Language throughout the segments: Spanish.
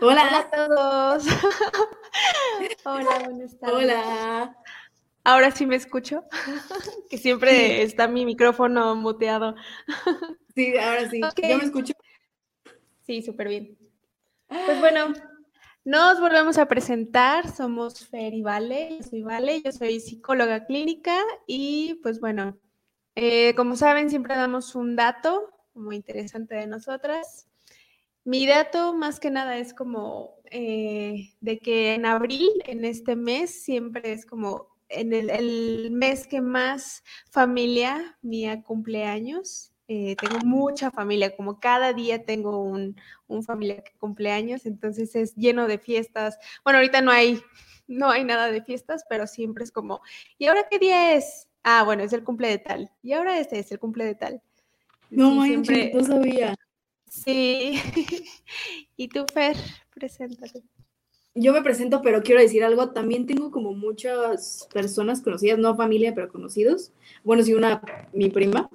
Hola. Hola. a todos. Hola, buenas tardes. Hola. Ahora sí me escucho. que siempre está mi micrófono muteado. Sí, ahora sí. Ok. ¿Yo me escucho? Sí, súper bien. Pues bueno, nos volvemos a presentar. Somos Fer y Vale. Yo soy Vale, yo soy psicóloga clínica y pues bueno, eh, como saben, siempre damos un dato muy interesante de nosotras. Mi dato más que nada es como eh, de que en abril, en este mes, siempre es como en el, el mes que más familia mía cumpleaños. Eh, tengo mucha familia, como cada día tengo un, un familiar que cumpleaños, entonces es lleno de fiestas. Bueno, ahorita no hay, no hay nada de fiestas, pero siempre es como, ¿y ahora qué día es? Ah, bueno, es el cumple de tal. Y ahora este es el cumple de tal. No manches, siempre- no sabía. Sí. y tú, Fer, preséntate. Yo me presento, pero quiero decir algo. También tengo como muchas personas conocidas, no familia, pero conocidos. Bueno, sí, una, mi prima,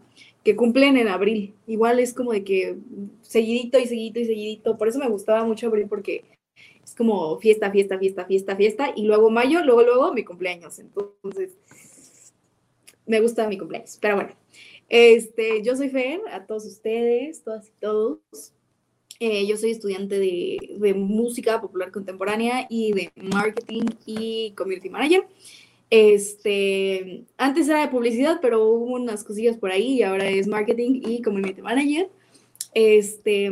que cumplen en abril. Igual es como de que seguidito y seguidito y seguidito. Por eso me gustaba mucho abril, porque es como fiesta, fiesta, fiesta, fiesta, fiesta. Y luego mayo, luego, luego mi cumpleaños. Entonces, me gusta mi cumpleaños. Pero bueno, este, yo soy Fer, a todos ustedes, todas y todos. Eh, yo soy estudiante de, de música popular contemporánea y de marketing y community manager. Este, antes era de publicidad, pero hubo unas cosillas por ahí y ahora es marketing y community manager. Este,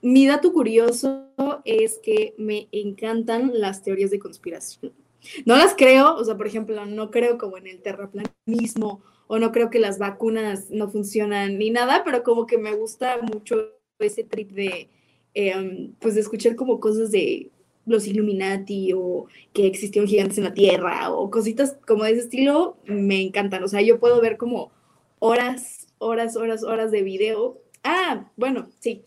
mi dato curioso es que me encantan las teorías de conspiración. No las creo, o sea, por ejemplo, no creo como en el terraplanismo o no creo que las vacunas no funcionan ni nada, pero como que me gusta mucho ese trip de, eh, pues escuchar como cosas de los Illuminati o que existieron gigantes en la Tierra o cositas como de ese estilo, me encantan. O sea, yo puedo ver como horas, horas, horas, horas de video. Ah, bueno, sí,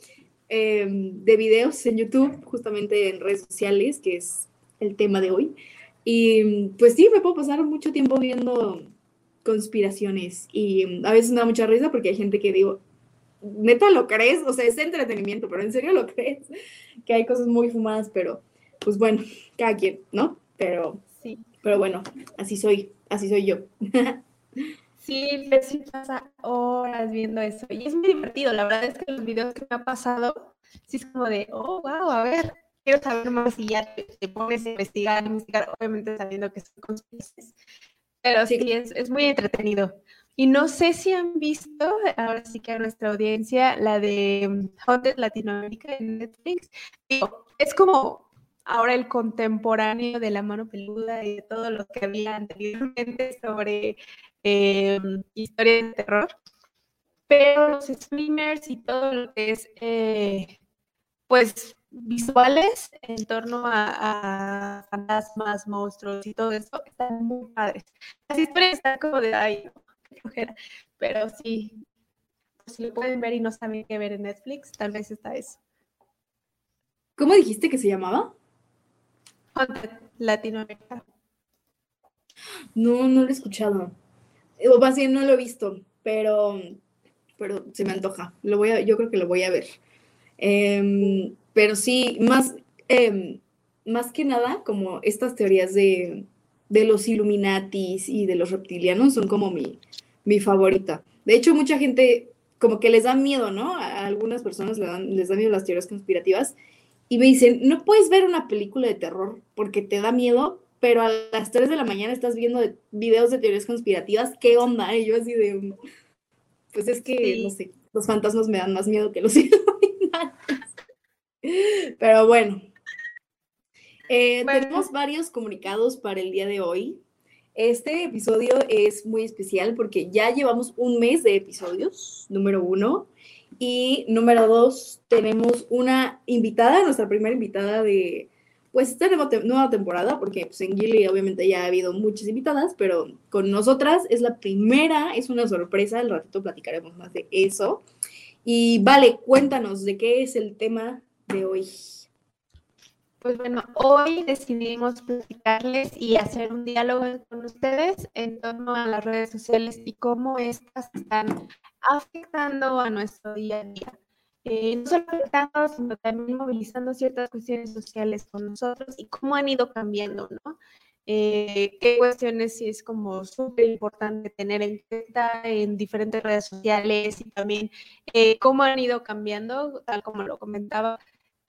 eh, de videos en YouTube, justamente en redes sociales, que es el tema de hoy. Y pues sí, me puedo pasar mucho tiempo viendo conspiraciones y mm, a veces me da mucha risa porque hay gente que digo, neta lo crees, o sea, es entretenimiento, pero en serio lo crees, que hay cosas muy fumadas, pero pues bueno, cada quien, ¿no? Pero, Sí. pero bueno, así soy, así soy yo. Sí, sí pasa horas viendo eso. Y es muy divertido. La verdad es que los videos que me ha pasado, sí es como de, oh, wow, a ver, quiero saber más y ya te, te pones a investigar, investigar, obviamente sabiendo que son conspiraciones. Pero sí, es, es muy entretenido. Y no sé si han visto, ahora sí que a nuestra audiencia, la de mm, Haunted Latinoamérica en Netflix. Digo, es como ahora el contemporáneo de la mano peluda y de todo lo que había anteriormente sobre eh, historias de terror, pero los streamers y todo lo que es, eh, pues, visuales en torno a, a fantasmas, monstruos y todo eso, están muy padres. Las historias están como de, ay, no, qué flojera, pero sí, si lo pueden ver y no saben qué ver en Netflix, tal vez está eso. ¿Cómo dijiste que se llamaba? Latinoamérica. No, no lo he escuchado. O más bien no lo he visto, pero, pero se me antoja. Lo voy a, yo creo que lo voy a ver. Em, pero sí, más, em, más que nada, como estas teorías de, de los Illuminatis y de los reptilianos son como mi, mi favorita. De hecho, mucha gente como que les da miedo, ¿no? A algunas personas les dan, les da miedo las teorías conspirativas y me dicen, no puedes ver una película de terror porque te da miedo, pero a las 3 de la mañana estás viendo de- videos de teorías conspirativas, ¿qué onda? Y yo así de, "Mm, pues es que, Sí. no sé, los fantasmas me dan más miedo que los Illuminatis. Pero bueno, Eh, Bueno. tenemos varios comunicados para el día de hoy. Este episodio es muy especial porque ya llevamos un mes de episodios, número uno. Y número dos, tenemos una invitada, nuestra primera invitada de, pues esta nueva, temporada, porque pues, en Gilly obviamente ya ha habido muchas invitadas, pero con nosotras es la primera, es una sorpresa, al ratito platicaremos más de eso. Y vale, cuéntanos de qué es el tema de hoy. Pues bueno, hoy decidimos platicarles y hacer un diálogo con ustedes en torno a las redes sociales y cómo estas están afectando a nuestro día a día. Eh, no solo afectando, sino también movilizando ciertas cuestiones sociales con nosotros y cómo han ido cambiando, ¿no? Eh, qué cuestiones sí es como súper importante tener en cuenta en diferentes redes sociales y también eh, cómo han ido cambiando, tal como lo comentaba,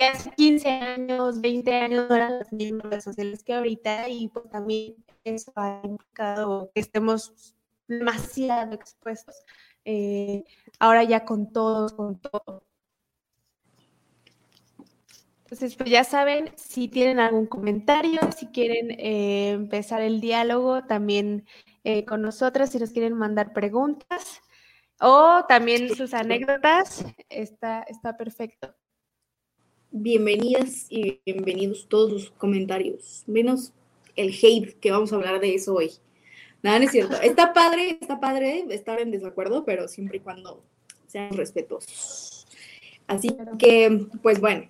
hace 15 años, 20 años no eran las mismas redes sociales que ahorita y pues también eso ha implicado que estemos demasiado expuestos. ahora ya con todos, con todo. Entonces, pues ya saben, si tienen algún comentario, si quieren eh, empezar el diálogo también eh, con nosotros, si nos quieren mandar preguntas o también sus anécdotas, está, está perfecto. Bienvenidas y bienvenidos todos sus comentarios, menos el hate, que vamos a hablar de eso hoy. Nada, no es cierto. Está padre, está padre estar en desacuerdo, pero siempre y cuando sean respetuosos. Así que, pues bueno,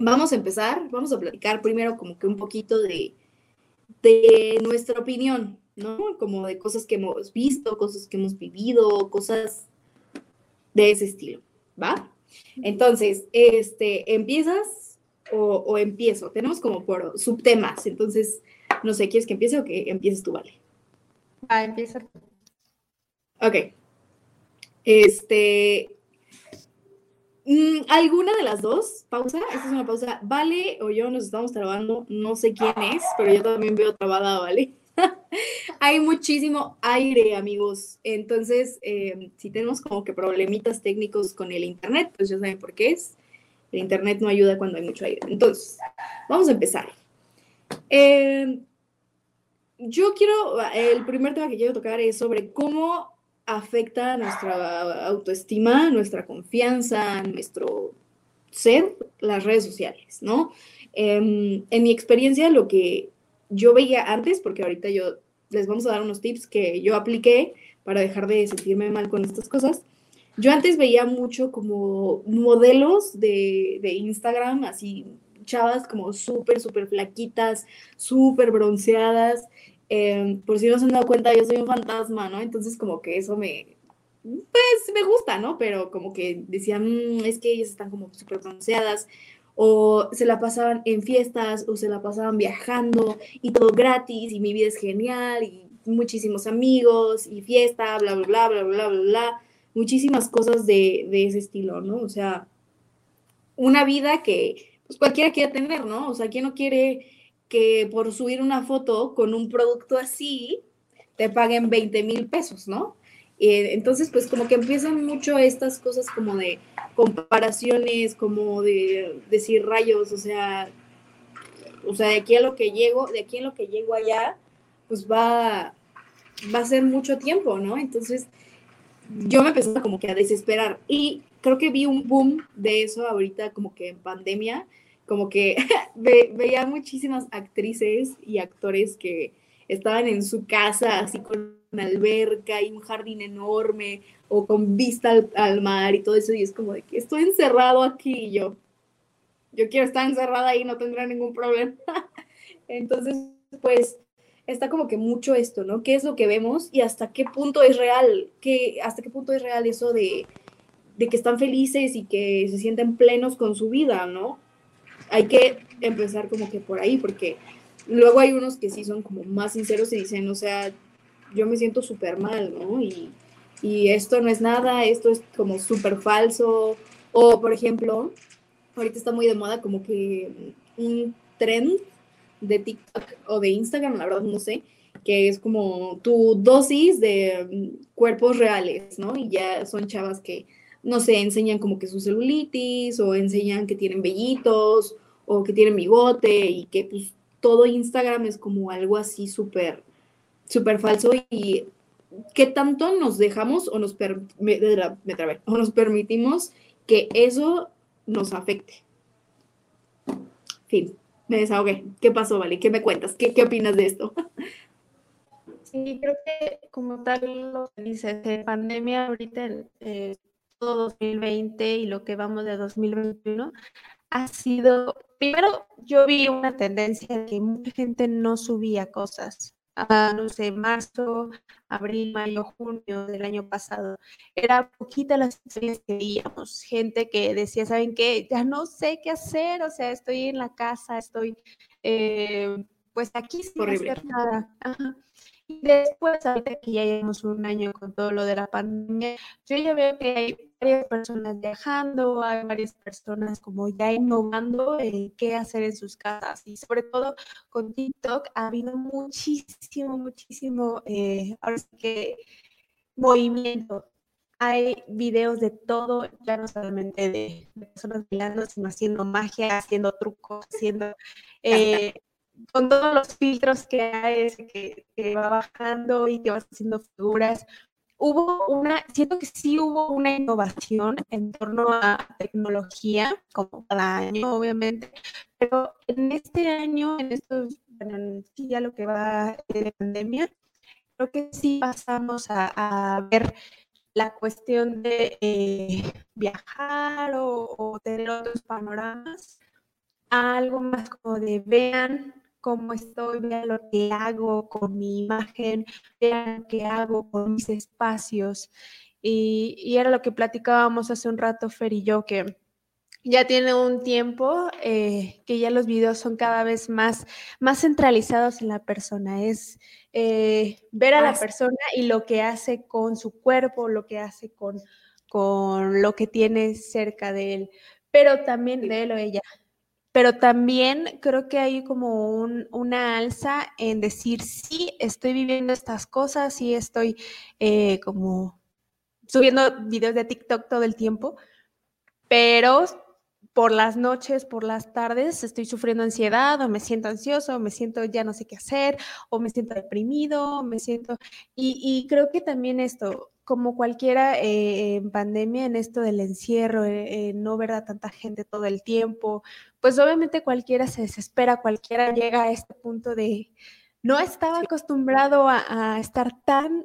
vamos a empezar, vamos a platicar primero como que un poquito de, de nuestra opinión, ¿no? Como de cosas que hemos visto, cosas que hemos vivido, cosas de ese estilo, ¿va? Entonces, este, ¿empiezas o, empiezo? Tenemos como por subtemas, entonces, no sé, ¿quieres que empiece o que empieces tú, Vale? Ah, empieza. Ok. Este, Mm, ¿Alguna de las dos? Pausa. Esta es una pausa. Vale o yo nos estamos trabando. No sé quién es, pero yo también veo trabada, ¿vale? Hay muchísimo aire, amigos. Entonces, eh, si tenemos como que problemitas técnicos con el Internet, pues ya saben por qué es. El Internet no ayuda cuando hay mucho aire. Entonces, vamos a empezar. Eh, yo quiero, el primer tema que quiero tocar es sobre cómo afecta nuestra autoestima, nuestra confianza, nuestro ser, las redes sociales, ¿no? Em, en mi experiencia, lo que yo veía antes, porque ahorita yo les vamos a dar unos tips que yo apliqué para dejar de sentirme mal con estas cosas. Yo antes veía mucho como modelos de, de Instagram, así chavas como súper, súper flaquitas, súper bronceadas, Em, por si no se han dado cuenta, yo soy un fantasma, ¿no? Entonces como que eso me, pues me gusta, ¿no? Pero como que decían, mm, es que ellas están como súper bronceadas, o se la pasaban en fiestas, o se la pasaban viajando, y todo gratis, y mi vida es genial, y muchísimos amigos, y fiesta, bla, bla, bla, bla, bla, bla, bla, muchísimas cosas de, de ese estilo, ¿no? O sea, una vida que pues cualquiera quiere tener, ¿no? O sea, ¿quién no quiere que por subir una foto con un producto así te paguen 20 mil pesos, ¿no? Eh, entonces, pues como que empiezan mucho estas cosas como de comparaciones, como de decir rayos, o sea, o sea, de aquí a lo que llego, de aquí a lo que llego allá, pues va, va a ser mucho tiempo, ¿no? Entonces, yo me empecé como que a desesperar y creo que vi un boom de eso ahorita como que en pandemia, como que veía muchísimas actrices y actores que estaban en su casa así con una alberca y un jardín enorme o con vista al, mar y todo eso y es como de que estoy encerrado aquí y yo yo quiero estar encerrada ahí no tendrá ningún problema. Entonces pues está como que mucho esto no qué es lo que vemos y hasta qué punto es real ¿Qué, hasta qué punto es real eso de de que están felices y que se sienten plenos con su vida no hay que empezar como que por ahí, porque luego hay unos que sí son como más sinceros y dicen, o sea, yo me siento súper mal, ¿no? Y, esto no es nada, esto es como súper falso. O, por ejemplo, ahorita está muy de moda como que un trend de TikTok o de Instagram, la verdad no sé, que es como tu dosis de cuerpos reales, ¿no? Y ya son chavas que no sé, enseñan como que su celulitis o enseñan que tienen vellitos o que tienen bigote y que pues todo Instagram es como algo así súper, súper falso y qué tanto nos dejamos o nos, me, o nos permitimos que eso nos afecte. Fin. me desahogué. ¿Qué pasó, Vale? ¿Qué me cuentas? ¿Qué, qué opinas de esto? Sí, creo que como tal lo que dices, de pandemia ahorita eh, todo 2020 y lo que vamos de 2021 ha sido, primero yo vi una tendencia de que mucha gente no subía cosas. Ah, no sé, marzo, abril, mayo, junio del año pasado. Era poquita las historias que veíamos. Gente que decía, ¿saben qué? Ya no sé qué hacer, o sea, estoy en la casa, estoy eh, pues aquí sin hacer nada. Ajá. Y después, ahorita que ya llevamos un año con todo lo de la pandemia, yo ya veo que hay varias personas viajando, hay varias personas como ya innovando en qué hacer en sus casas. Y sobre todo con TikTok ha habido muchísimo, muchísimo, eh, ahora sí que movimiento. Hay videos de todo, ya no solamente de, personas bailando, sino haciendo magia, haciendo trucos, haciendo eh, con todos los filtros que hay, que, que va bajando y que vas haciendo figuras, hubo una, siento que sí hubo una innovación en torno a tecnología, como cada año, obviamente, pero en este año, en estos, bueno, sí, ya lo que va de pandemia, creo que sí pasamos a, ver la cuestión de eh, viajar o, o, tener otros panoramas, a algo más como de vean cómo estoy, vean lo que hago con mi imagen, vean lo que hago con mis espacios. Y, era lo que platicábamos hace un rato, Fer y yo, que ya tiene un tiempo eh, que ya los videos son cada vez más, más centralizados en la persona. Es eh, ver a la persona y lo que hace con su cuerpo, lo que hace con, con lo que tiene cerca de él, pero también de él o ella pero también creo que hay como una alza en decir, sí, estoy viviendo estas cosas, sí estoy eh, como subiendo videos de TikTok todo el tiempo, pero por las noches, por las tardes, estoy sufriendo ansiedad o me siento ansioso, o me siento ya no sé qué hacer, o me siento deprimido, me siento... Y creo que también esto, como cualquiera eh, en pandemia, en esto del encierro, eh, no ver a tanta gente todo el tiempo, pues obviamente cualquiera se desespera, cualquiera llega a este punto de no estaba acostumbrado a, estar tan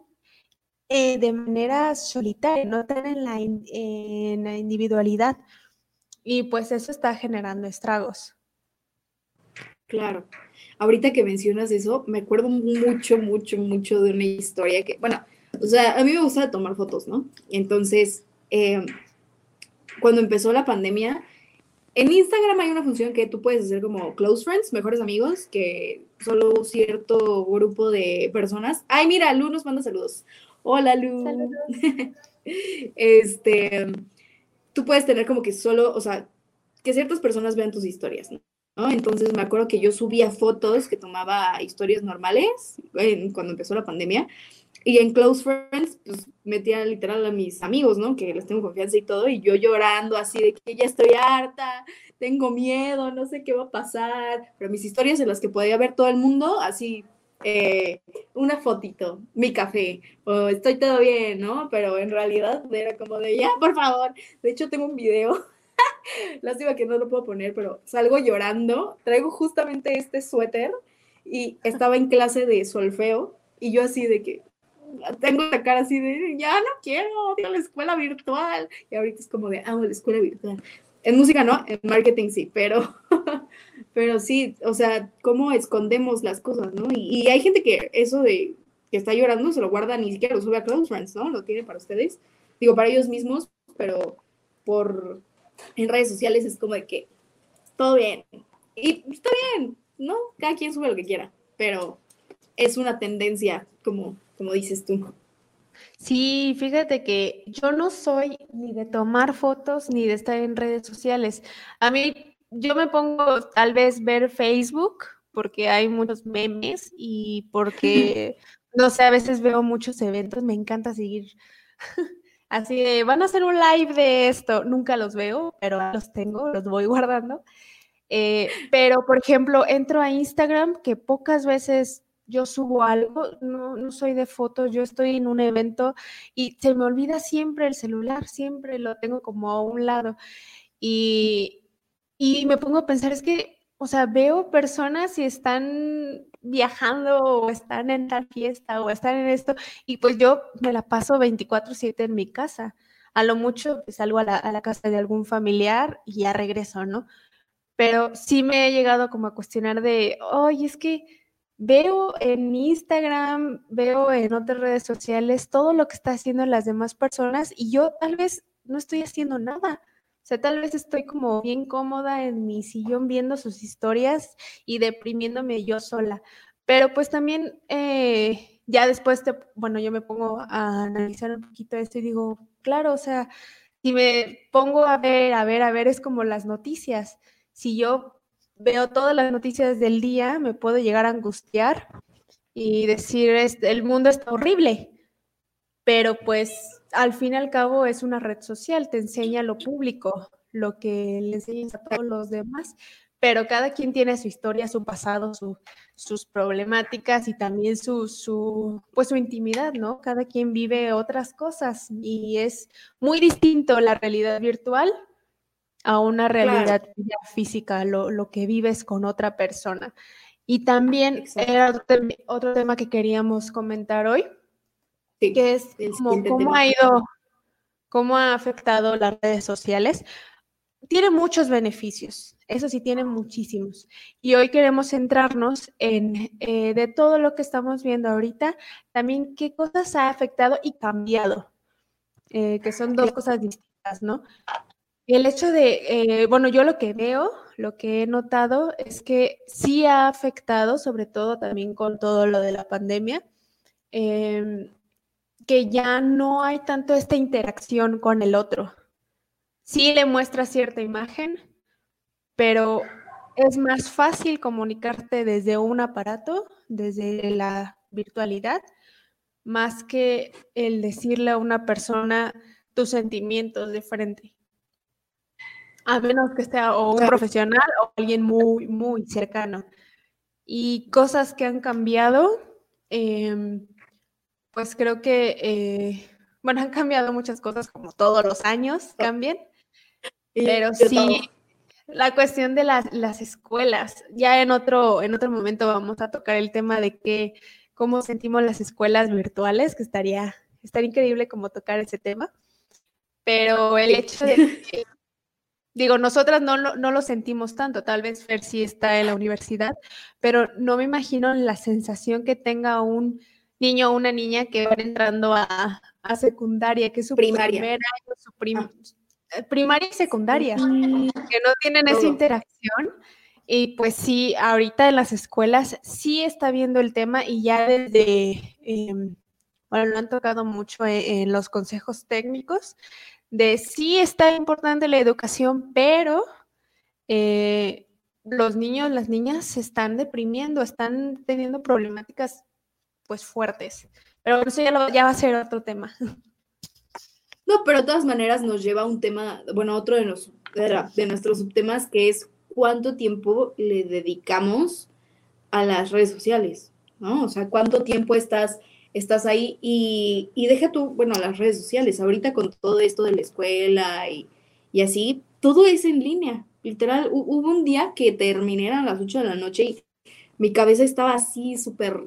eh, de manera solitaria, no tan en la, en la individualidad. Y pues eso está generando estragos. Claro. Ahorita que mencionas eso, me acuerdo mucho, mucho, mucho de una historia que, bueno, o sea, a mí me gusta tomar fotos, ¿no? Entonces, eh, cuando empezó la pandemia, en Instagram hay una función que tú puedes hacer como close friends, mejores amigos, que solo cierto grupo de personas. Ay, mira, Lu nos manda saludos. Hola, Lu. este, tú puedes tener como que solo, o sea, que ciertas personas vean tus historias, ¿no? Entonces me acuerdo que yo subía fotos que tomaba historias normales cuando empezó la pandemia y en Close Friends, pues metía literal a mis amigos, ¿no? Que les tengo confianza y todo, y yo llorando así de que ya estoy harta, tengo miedo, no sé qué va a pasar, pero mis historias en las que podía ver todo el mundo, así, eh, una fotito, mi café, o estoy todo bien, ¿no? Pero en realidad era como de, ya, por favor, de hecho tengo un video, lástima que no lo puedo poner, pero salgo llorando, traigo justamente este suéter y estaba en clase de solfeo y yo así de que, tengo la cara así de, ya no quiero, odio la escuela virtual. Y ahorita es como de, amo la escuela virtual. En música no, en marketing sí, pero, pero sí, o sea, cómo escondemos las cosas, ¿no? Y, hay gente que eso de que está llorando se lo guarda, ni siquiera lo sube a Close Friends, ¿no? Lo tiene para ustedes. Digo, para ellos mismos, pero por en redes sociales es como de que todo bien. Y está bien, ¿no? Cada quien sube lo que quiera, pero es una tendencia como como dices tú. Sí, fíjate que yo no soy ni de tomar fotos ni de estar en redes sociales. A mí, yo me pongo tal vez ver Facebook porque hay muchos memes y porque, no sé, a veces veo muchos eventos, me encanta seguir. Así de, van a hacer un live de esto, nunca los veo, pero los tengo, los voy guardando. Eh, pero, por ejemplo, entro a Instagram, que pocas veces yo subo algo, no, no soy de fotos, yo estoy en un evento y se me olvida siempre el celular, siempre lo tengo como a un lado. Y, y me pongo a pensar, es que o sea, veo personas y están viajando o están en tal fiesta o están en esto y pues yo me la paso 24/7 en mi casa. A lo mucho pues, salgo a la, casa de algún familiar y ya regreso, ¿no? Pero sí me he llegado como a cuestionar de, oye, es que veo en Instagram, veo en otras redes sociales todo lo que está haciendo las demás personas y yo tal vez no estoy haciendo nada. O sea, tal vez estoy como bien cómoda en mi sillón viendo sus historias y deprimiéndome yo sola. Pero pues también eh, ya después, te, bueno, yo me pongo a analizar un poquito esto y digo, claro, o sea, si me pongo a ver, a ver, a ver, es como las noticias. Si yo veo todas las noticias del día, me puedo llegar a angustiar y decir, el mundo está horrible. Pero pues al fin y al cabo es una red social, te enseña lo público, lo que le enseñas a todos los demás, pero cada quien tiene su historia, su pasado, sus problemáticas y también su, su, pues su intimidad, ¿no? Cada quien vive otras cosas y es muy distinto la realidad virtual a una realidad física, lo, que vives con otra persona. Y también era otro tema que queríamos comentar hoy, que es cómo ha ido, cómo ha afectado las redes sociales. Tiene muchos beneficios, eso sí, tiene muchísimos. Y hoy queremos centrarnos en, eh, de todo lo que estamos viendo ahorita, también qué cosas ha afectado y cambiado, eh, que son dos cosas distintas, ¿no? El hecho de, eh, bueno, yo lo que veo, lo que he notado es que sí ha afectado, sobre todo también con todo lo de la pandemia, em, que ya no hay tanto esta interacción con el otro. Sí le muestra cierta imagen, pero es más fácil comunicarte desde un aparato, desde la virtualidad, más que el decirle a una persona tus sentimientos de frente. A menos que sea o un profesional o alguien muy, muy cercano. Y cosas que han cambiado, em, pues creo que, eh, bueno, han cambiado muchas cosas como todos los años cambian, pero sí, la cuestión de las, las, escuelas, ya en otro, en otro momento vamos a tocar el tema de que, cómo sentimos las escuelas virtuales, que estaría, estaría increíble como tocar ese tema, pero el hecho de que, digo, nosotras no, no, lo sentimos tanto, tal vez Fer sí está en la universidad, pero no me imagino la sensación que tenga un niño o una niña que van entrando a, secundaria, que es su primaria. primer año, su eh, primaria y secundaria, que no tienen esa interacción. Y pues sí, ahorita en las escuelas sí está viendo el tema y ya desde, em, bueno, lo han tocado mucho e, en, los consejos técnicos, de sí está importante la educación, pero eh, los niños, las niñas se están deprimiendo, están teniendo problemáticas pues fuertes. Pero eso ya, ya va a ser otro tema. No, pero de todas maneras nos lleva a un tema, bueno, otro de, de nuestros subtemas que es cuánto tiempo le dedicamos a las redes sociales, ¿no? O sea, cuánto tiempo estás, estás ahí y, y deja tú, bueno, las redes sociales, ahorita con todo esto de la escuela y, y así, todo es en línea. Literal, hubo un día que terminé a las 8 de la noche y mi cabeza estaba así súper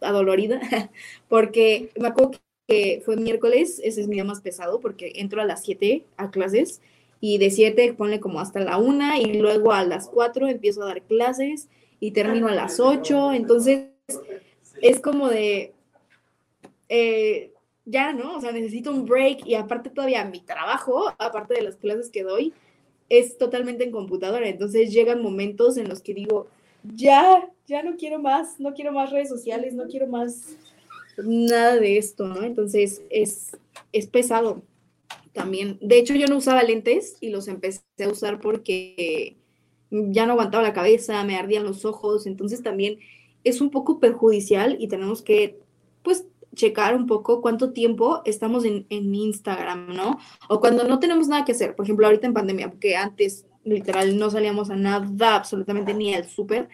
adolorida, porque me acuerdo que fue miércoles, ese es mi día más pesado, porque entro a las 7 a clases y de 7 ponle como hasta la 1 y luego a las 4 empiezo a dar clases y termino a las 8, entonces es como de, eh, ya, ¿no? O sea, necesito un break y aparte todavía mi trabajo, aparte de las clases que doy, es totalmente en computadora, entonces llegan momentos en los que digo, ya, ya no quiero más, no quiero más redes sociales, no quiero más nada de esto, ¿no? Entonces es, es pesado también. De hecho, yo no usaba lentes y los empecé a usar porque ya no aguantaba la cabeza, me ardían los ojos, entonces también es un poco perjudicial y tenemos que, pues, checar un poco cuánto tiempo estamos en, en Instagram, ¿no? O cuando no tenemos nada que hacer, por ejemplo, ahorita en pandemia, porque antes literal no salíamos a nada, absolutamente ni al súper,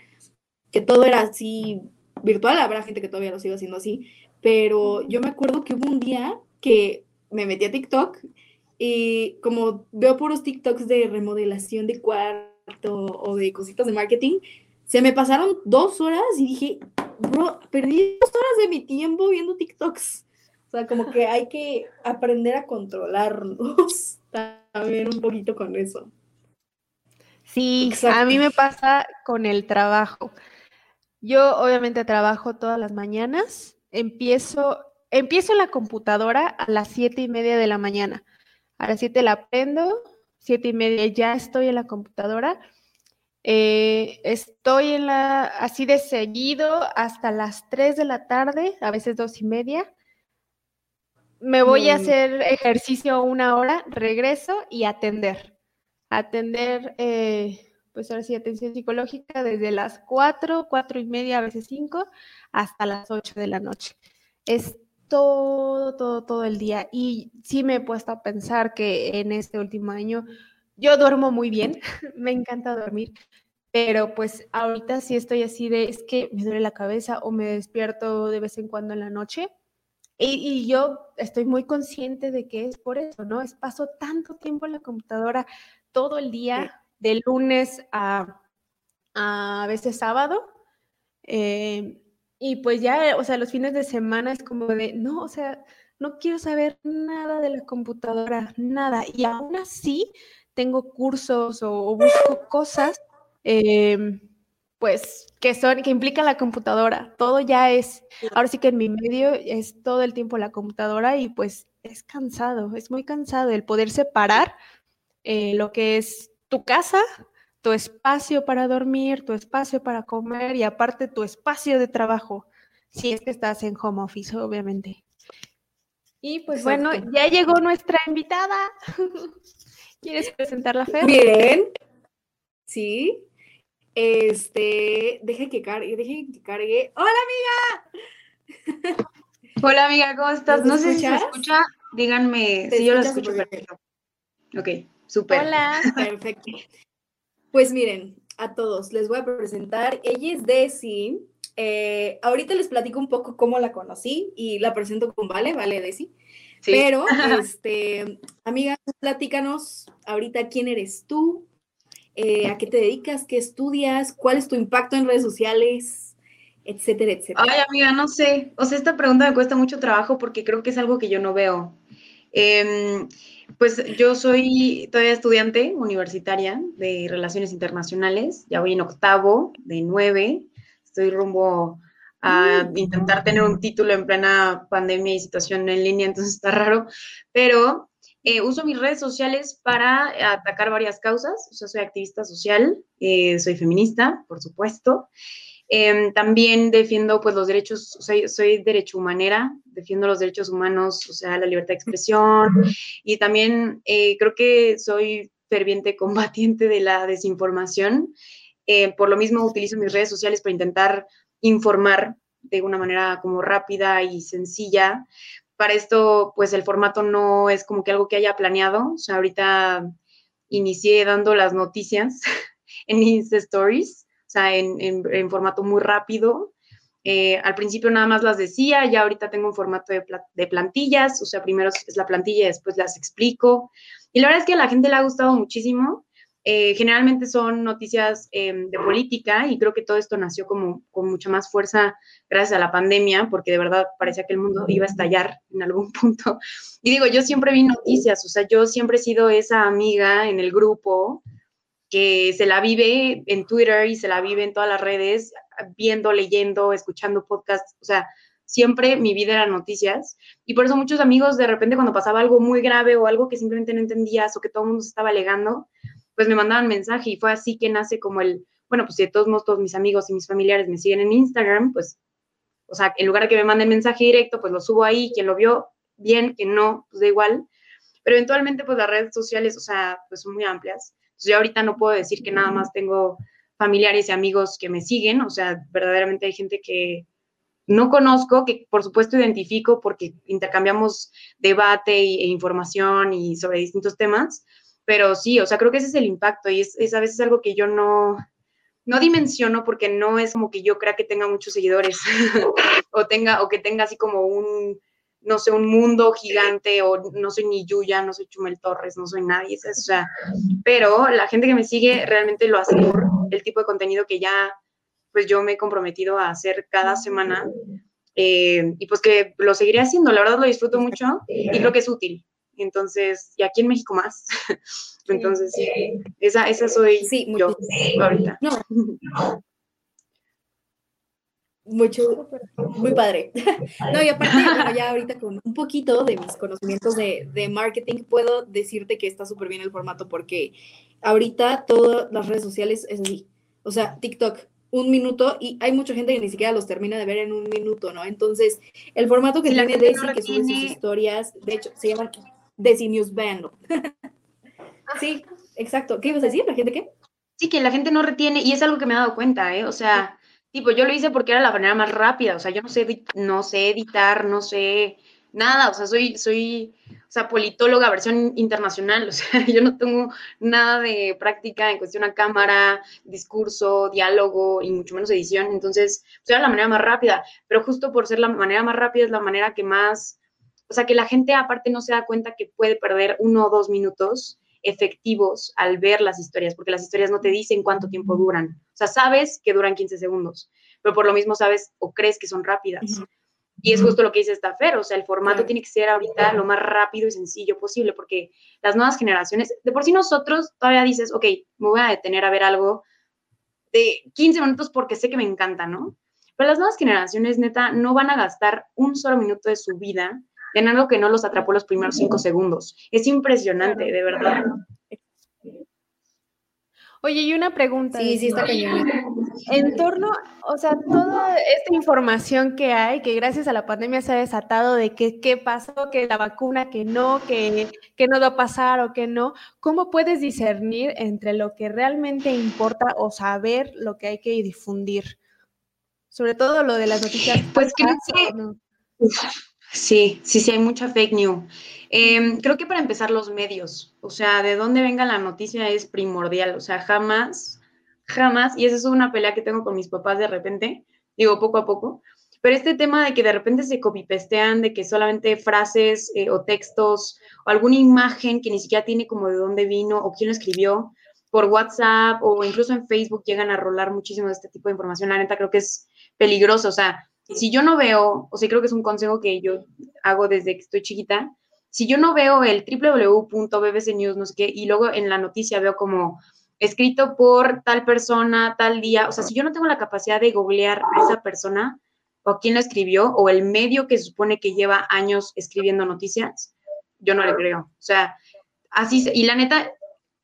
que todo era así virtual, habrá gente que todavía lo sigue haciendo así, pero yo me acuerdo que hubo un día que me metí a TikTok y como veo puros TikToks de remodelación de cuartos o de cositas de marketing, se me pasaron dos horas y dije, bro, perdí dos horas de mi tiempo viendo TikToks. O sea, como que hay que aprender a controlarnos también un poquito con eso. Sí, a mí me pasa con el trabajo. Yo obviamente trabajo todas las mañanas. Empiezo, empiezo en la computadora a las siete y media de la mañana. A las siete la prendo, siete y media ya estoy en la computadora. Eh, estoy en la, así de seguido hasta las tres de la tarde, a veces dos y media. Me voy a hacer ejercicio una hora, regreso y atender atender, eh, pues ahora sí, atención psicológica desde las 4, 4 y media, a veces 5, hasta las 8 de la noche. Es todo, todo, todo el día. Y sí me he puesto a pensar que en este último año yo duermo muy bien, me encanta dormir, pero pues ahorita sí estoy así de, es que me duele la cabeza o me despierto de vez en cuando en la noche. Y, y, yo estoy muy consciente de que es por eso, ¿no? Es paso tanto tiempo en la computadora, todo el día, de lunes a, a, veces sábado. Eh, y pues ya, o sea, los fines de semana es como de, no, o sea, no quiero saber nada de la computadora, nada. Y aún así tengo cursos o, busco cosas, em, pues, que son, que implican la computadora. Todo ya es, ahora sí que en mi medio es todo el tiempo la computadora y pues es cansado, es muy cansado el poder separar eh, lo que es tu casa, tu espacio para dormir, tu espacio para comer y aparte tu espacio de trabajo, si es que estás en home office, obviamente. Y pues bueno, ya llegó nuestra invitada. ¿Quieres presentarla, Fer? Bien. Sí. Este, deje que cargue, deje que cargue. ¡Hola, amiga! Hola, amiga, ¿cómo estás? No sé si se escucha. Díganme si yo la escucho perfecto. Ok. Hola. Perfecto. Pues miren, a todos les voy a presentar. Ella es Desi. Eh, ahorita les platico un poco cómo la conocí y la presento con Vale, Vale Desi. Pero, este, amiga, platícanos ahorita quién eres tú, eh, a qué te dedicas, qué estudias, cuál es tu impacto en redes sociales, etcétera, etcétera. Ay, amiga, no sé. O sea, esta pregunta me cuesta mucho trabajo porque creo que es algo que yo no veo. Eh, pues yo soy todavía estudiante universitaria de Relaciones Internacionales, ya voy en octavo de nueve, estoy rumbo a mm. intentar tener un título en plena pandemia y situación en línea, entonces está raro, pero eh, uso mis redes sociales para atacar varias causas, soy activista social, eh, soy feminista, por supuesto, Em, también defiendo pues los derechos, soy, soy derecho humanera, defiendo los derechos humanos, o sea, la libertad de expresión y también eh, creo que soy ferviente combatiente de la desinformación. Eh, por lo mismo utilizo mis redes sociales para intentar informar de una manera como rápida y sencilla. Para esto, pues el formato no es como que algo que haya planeado. O sea, ahorita inicié dando las noticias en Insta Stories sea, en, formato muy rápido. Eh, al principio nada más las decía, ya ahorita tengo un formato de, plantillas, o sea, primero es la plantilla después las explico. Y la verdad es que a la gente le ha gustado muchísimo. Eh, generalmente son noticias em, de política y creo que todo esto nació como con mucha más fuerza gracias a la pandemia, porque de verdad parecía que el mundo iba a estallar en algún punto. Y digo, yo siempre vi noticias, o sea, yo siempre he sido esa amiga en el grupo que se la vive en Twitter y se la vive en todas las redes, viendo, leyendo, escuchando podcasts, o sea, siempre mi vida era noticias y por eso muchos amigos de repente cuando pasaba algo muy grave o algo que simplemente no entendías o que todo el mundo se estaba alegando, pues me mandaban mensaje y fue así que nace como el, bueno, pues si de todos modos todos mis amigos y mis familiares me siguen en Instagram, pues, o sea, en lugar de que me manden mensaje directo, pues lo subo ahí, quien lo vio bien, que no, pues da igual, pero eventualmente pues las redes sociales, o sea, pues son muy amplias. Yo ahorita no puedo decir que nada más tengo familiares y amigos que me siguen, o sea, verdaderamente hay gente que no conozco, que por supuesto identifico porque intercambiamos debate e información y sobre distintos temas, pero sí, o sea, creo que ese es el impacto y es, a veces algo que yo no, no dimensiono porque no es como que yo crea que tenga muchos seguidores o tenga o que tenga así como un no sé, un mundo gigante o no soy ni Yuya, no soy Chumel Torres, no soy nadie, o sea, pero la gente que me sigue realmente lo hace por el tipo de contenido que ya, pues yo me he comprometido a hacer cada semana eh, y pues que lo seguiré haciendo, la verdad lo disfruto mucho y creo que es útil. Entonces, y aquí en México más. Entonces, esa, esa soy sí, yo ahorita. No. Mucho, muy padre. No, y aparte, ya ahorita con un poquito de mis conocimientos de, de marketing, puedo decirte que está súper bien el formato porque ahorita todas las redes sociales es así. O sea, TikTok, un minuto y hay mucha gente que ni siquiera los termina de ver en un minuto, ¿no? Entonces, el formato que tiene Desi, que sube sus historias, de hecho, se llama Desi News Band. sí, exacto. ¿Qué ibas a decir? ¿La gente qué? Sí, que la gente no retiene, y es algo que me he dado cuenta, ¿eh? O sea, tipo, yo lo hice porque era la manera más rápida, o sea, yo no sé, no sé editar, no sé nada, o sea, soy, soy, o sea, politóloga versión internacional, o sea, yo no tengo nada de práctica en cuestión a cámara, discurso, diálogo y mucho menos edición, entonces, pues era la manera más rápida, pero justo por ser la manera más rápida es la manera que más, o sea, que la gente aparte no se da cuenta que puede perder uno o dos minutos efectivos al ver las historias, porque las historias no te dicen cuánto tiempo duran. O sea, sabes que duran 15 segundos, pero por lo mismo sabes o crees que son rápidas. Y es justo lo que dice esta Fer, o sea, el formato tiene que ser ahorita lo más rápido y sencillo posible, porque las nuevas generaciones, de por sí nosotros todavía dices, ok, me voy a detener a ver algo de 15 minutos porque sé que me encanta, ¿no? Pero las nuevas generaciones, neta, no van a gastar un solo minuto de su vida en algo que no los atrapó los primeros cinco segundos. Es impresionante, de verdad. Oye, y una pregunta. Sí, sí, está cañón. En torno, o sea, toda esta información que hay, que gracias a la pandemia se ha desatado de que qué pasó, que la vacuna, que no, que, que no va a pasar o que no, ¿cómo puedes discernir entre lo que realmente importa o saber lo que hay que difundir? Sobre todo lo de las noticias. Pues creo que... Sí, sí, sí, hay mucha fake news. Em, creo que para empezar los medios, o sea, de dónde venga la noticia es primordial, o sea, jamás, jamás, y esa es una pelea que tengo con mis papás de repente, digo poco a poco, pero este tema de que de repente se copipestean, de que solamente frases eh, o textos o alguna imagen que ni siquiera tiene como de dónde vino o quién lo escribió por WhatsApp o incluso en Facebook llegan a rolar muchísimo de este tipo de información, la neta creo que es peligroso, o sea, si yo no veo, o sea, creo que es un consejo que yo hago desde que estoy chiquita, si yo no veo el www.bbc news, no sé qué, y luego en la noticia veo como escrito por tal persona, tal día, o sea, si yo no tengo la capacidad de googlear a esa persona o quién la escribió o el medio que se supone que lleva años escribiendo noticias, yo no le creo. O sea, así, y la neta,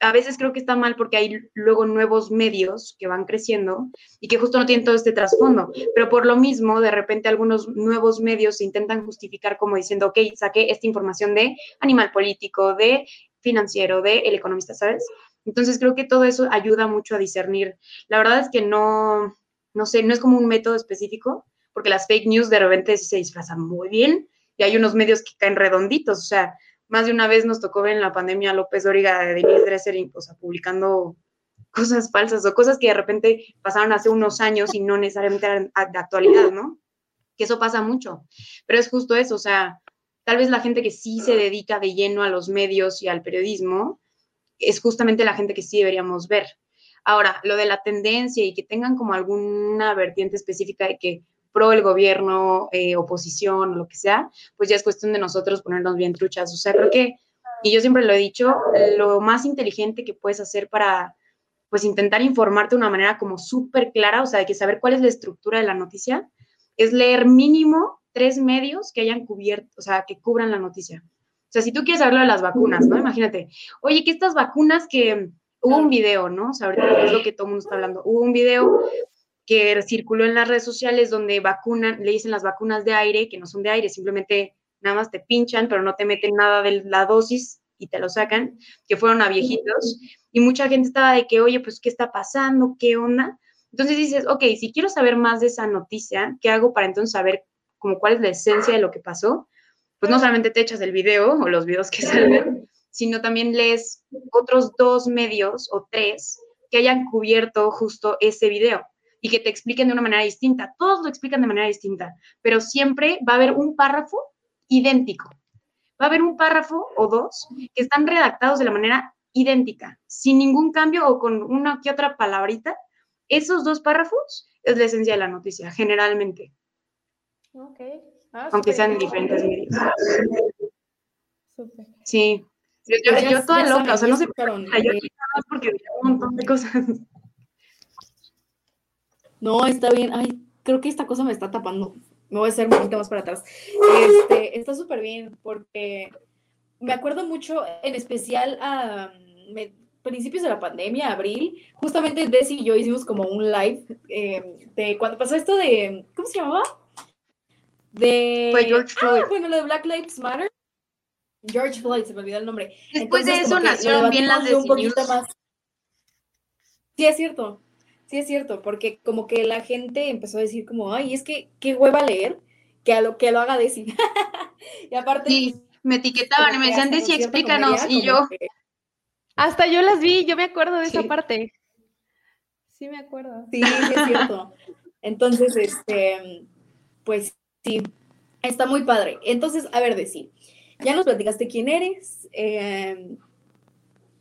a veces creo que está mal porque hay luego nuevos medios que van creciendo y que justo no tienen todo este trasfondo. Pero por lo mismo, de repente algunos nuevos medios se intentan justificar como diciendo, ok, saqué esta información de animal político, de financiero, de el economista, ¿sabes? Entonces creo que todo eso ayuda mucho a discernir. La verdad es que no, no sé, no es como un método específico, porque las fake news de repente se disfrazan muy bien y hay unos medios que caen redonditos, o sea, más de una vez nos tocó ver en la pandemia a López Dóriga de Denise Dresser, o sea, publicando cosas falsas o cosas que de repente pasaron hace unos años y no necesariamente eran de actualidad, ¿no? Que eso pasa mucho. Pero es justo eso, o sea, tal vez la gente que sí se dedica de lleno a los medios y al periodismo es justamente la gente que sí deberíamos ver. Ahora, lo de la tendencia y que tengan como alguna vertiente específica de que pro el gobierno, eh, oposición lo que sea, pues ya es cuestión de nosotros ponernos bien truchas. O sea, creo que, y yo siempre lo he dicho, lo más inteligente que puedes hacer para, pues intentar informarte de una manera como súper clara, o sea, de que saber cuál es la estructura de la noticia, es leer mínimo tres medios que hayan cubierto, o sea, que cubran la noticia. O sea, si tú quieres hablar de las vacunas, ¿no? Imagínate, oye, que estas vacunas que hubo un video, ¿no? O sea, es lo que todo el mundo está hablando. Hubo un video que circuló en las redes sociales donde vacunan, le dicen las vacunas de aire, que no son de aire, simplemente nada más te pinchan, pero no te meten nada de la dosis y te lo sacan, que fueron a viejitos. Y mucha gente estaba de que, oye, pues, ¿qué está pasando? ¿Qué onda? Entonces dices, ok, si quiero saber más de esa noticia, ¿qué hago para entonces saber como cuál es la esencia de lo que pasó? Pues no solamente te echas el video o los videos que salen, sino también lees otros dos medios o tres que hayan cubierto justo ese video y que te expliquen de una manera distinta. Todos lo explican de manera distinta, pero siempre va a haber un párrafo idéntico. Va a haber un párrafo o dos que están redactados de la manera idéntica, sin ningún cambio o con una que otra palabrita. Esos dos párrafos es la esencia de la noticia, generalmente. Ok. Ah, aunque sean diferentes medios. Sí. Yo, yo, toda loca, o sea, no sé. Yo porque un montón de cosas. No, está bien. Ay, creo que esta cosa me está tapando. Me voy a hacer un poquito más para atrás. Este, está súper bien porque me acuerdo mucho, en especial a principios de la pandemia, abril, justamente Desi y yo hicimos como un live eh, de cuando pasó esto de, ¿cómo se llamaba? De... Fue George Floyd. bueno, lo de Black Lives Matter. George Floyd, se me olvidó el nombre. Después de eso nacieron bien las de un poquito más. Sí, es cierto. Sí, es cierto, porque como que la gente empezó a decir como, ay, es que qué hueva leer, que a lo que lo haga Desi. y aparte... Sí, me etiquetaban y me decían, Desi, explícanos, y yo... Hasta yo las vi, yo me acuerdo de esa parte. Sí, me acuerdo. Sí, sí, es cierto. Entonces, este, pues sí, está muy padre. Entonces, a ver, Desi, ya nos platicaste quién eres, eh,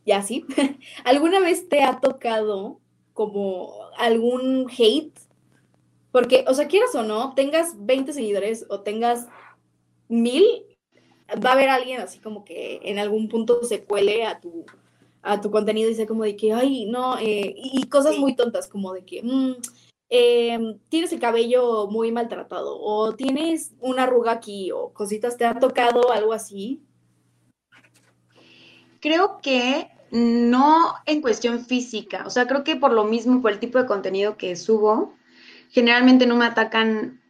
ya sí. ¿Alguna vez te ha tocado como algún hate, porque, o sea, quieras o no, tengas 20 seguidores o tengas mil, va a haber alguien así como que en algún punto se cuele a tu, a tu contenido y sea como de que, ay, no, eh, y cosas muy tontas como de que, mm, em, tienes el cabello muy maltratado o tienes una arruga aquí o cositas, ¿te ha tocado algo así? Creo que no en cuestión física, o sea, creo que por lo mismo, por el tipo de contenido que subo, generalmente no me atacan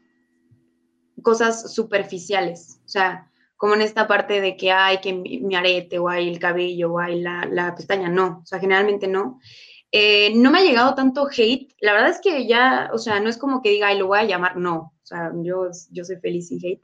cosas superficiales, o sea, como en esta parte de que hay que mi, arete o hay el cabello o hay la, pestaña, no, o sea, generalmente no. Eh, no me ha llegado tanto hate, la verdad es que ya, o sea, no es como que diga, ay, lo voy a llamar, no, o sea, yo, yo soy feliz sin hate,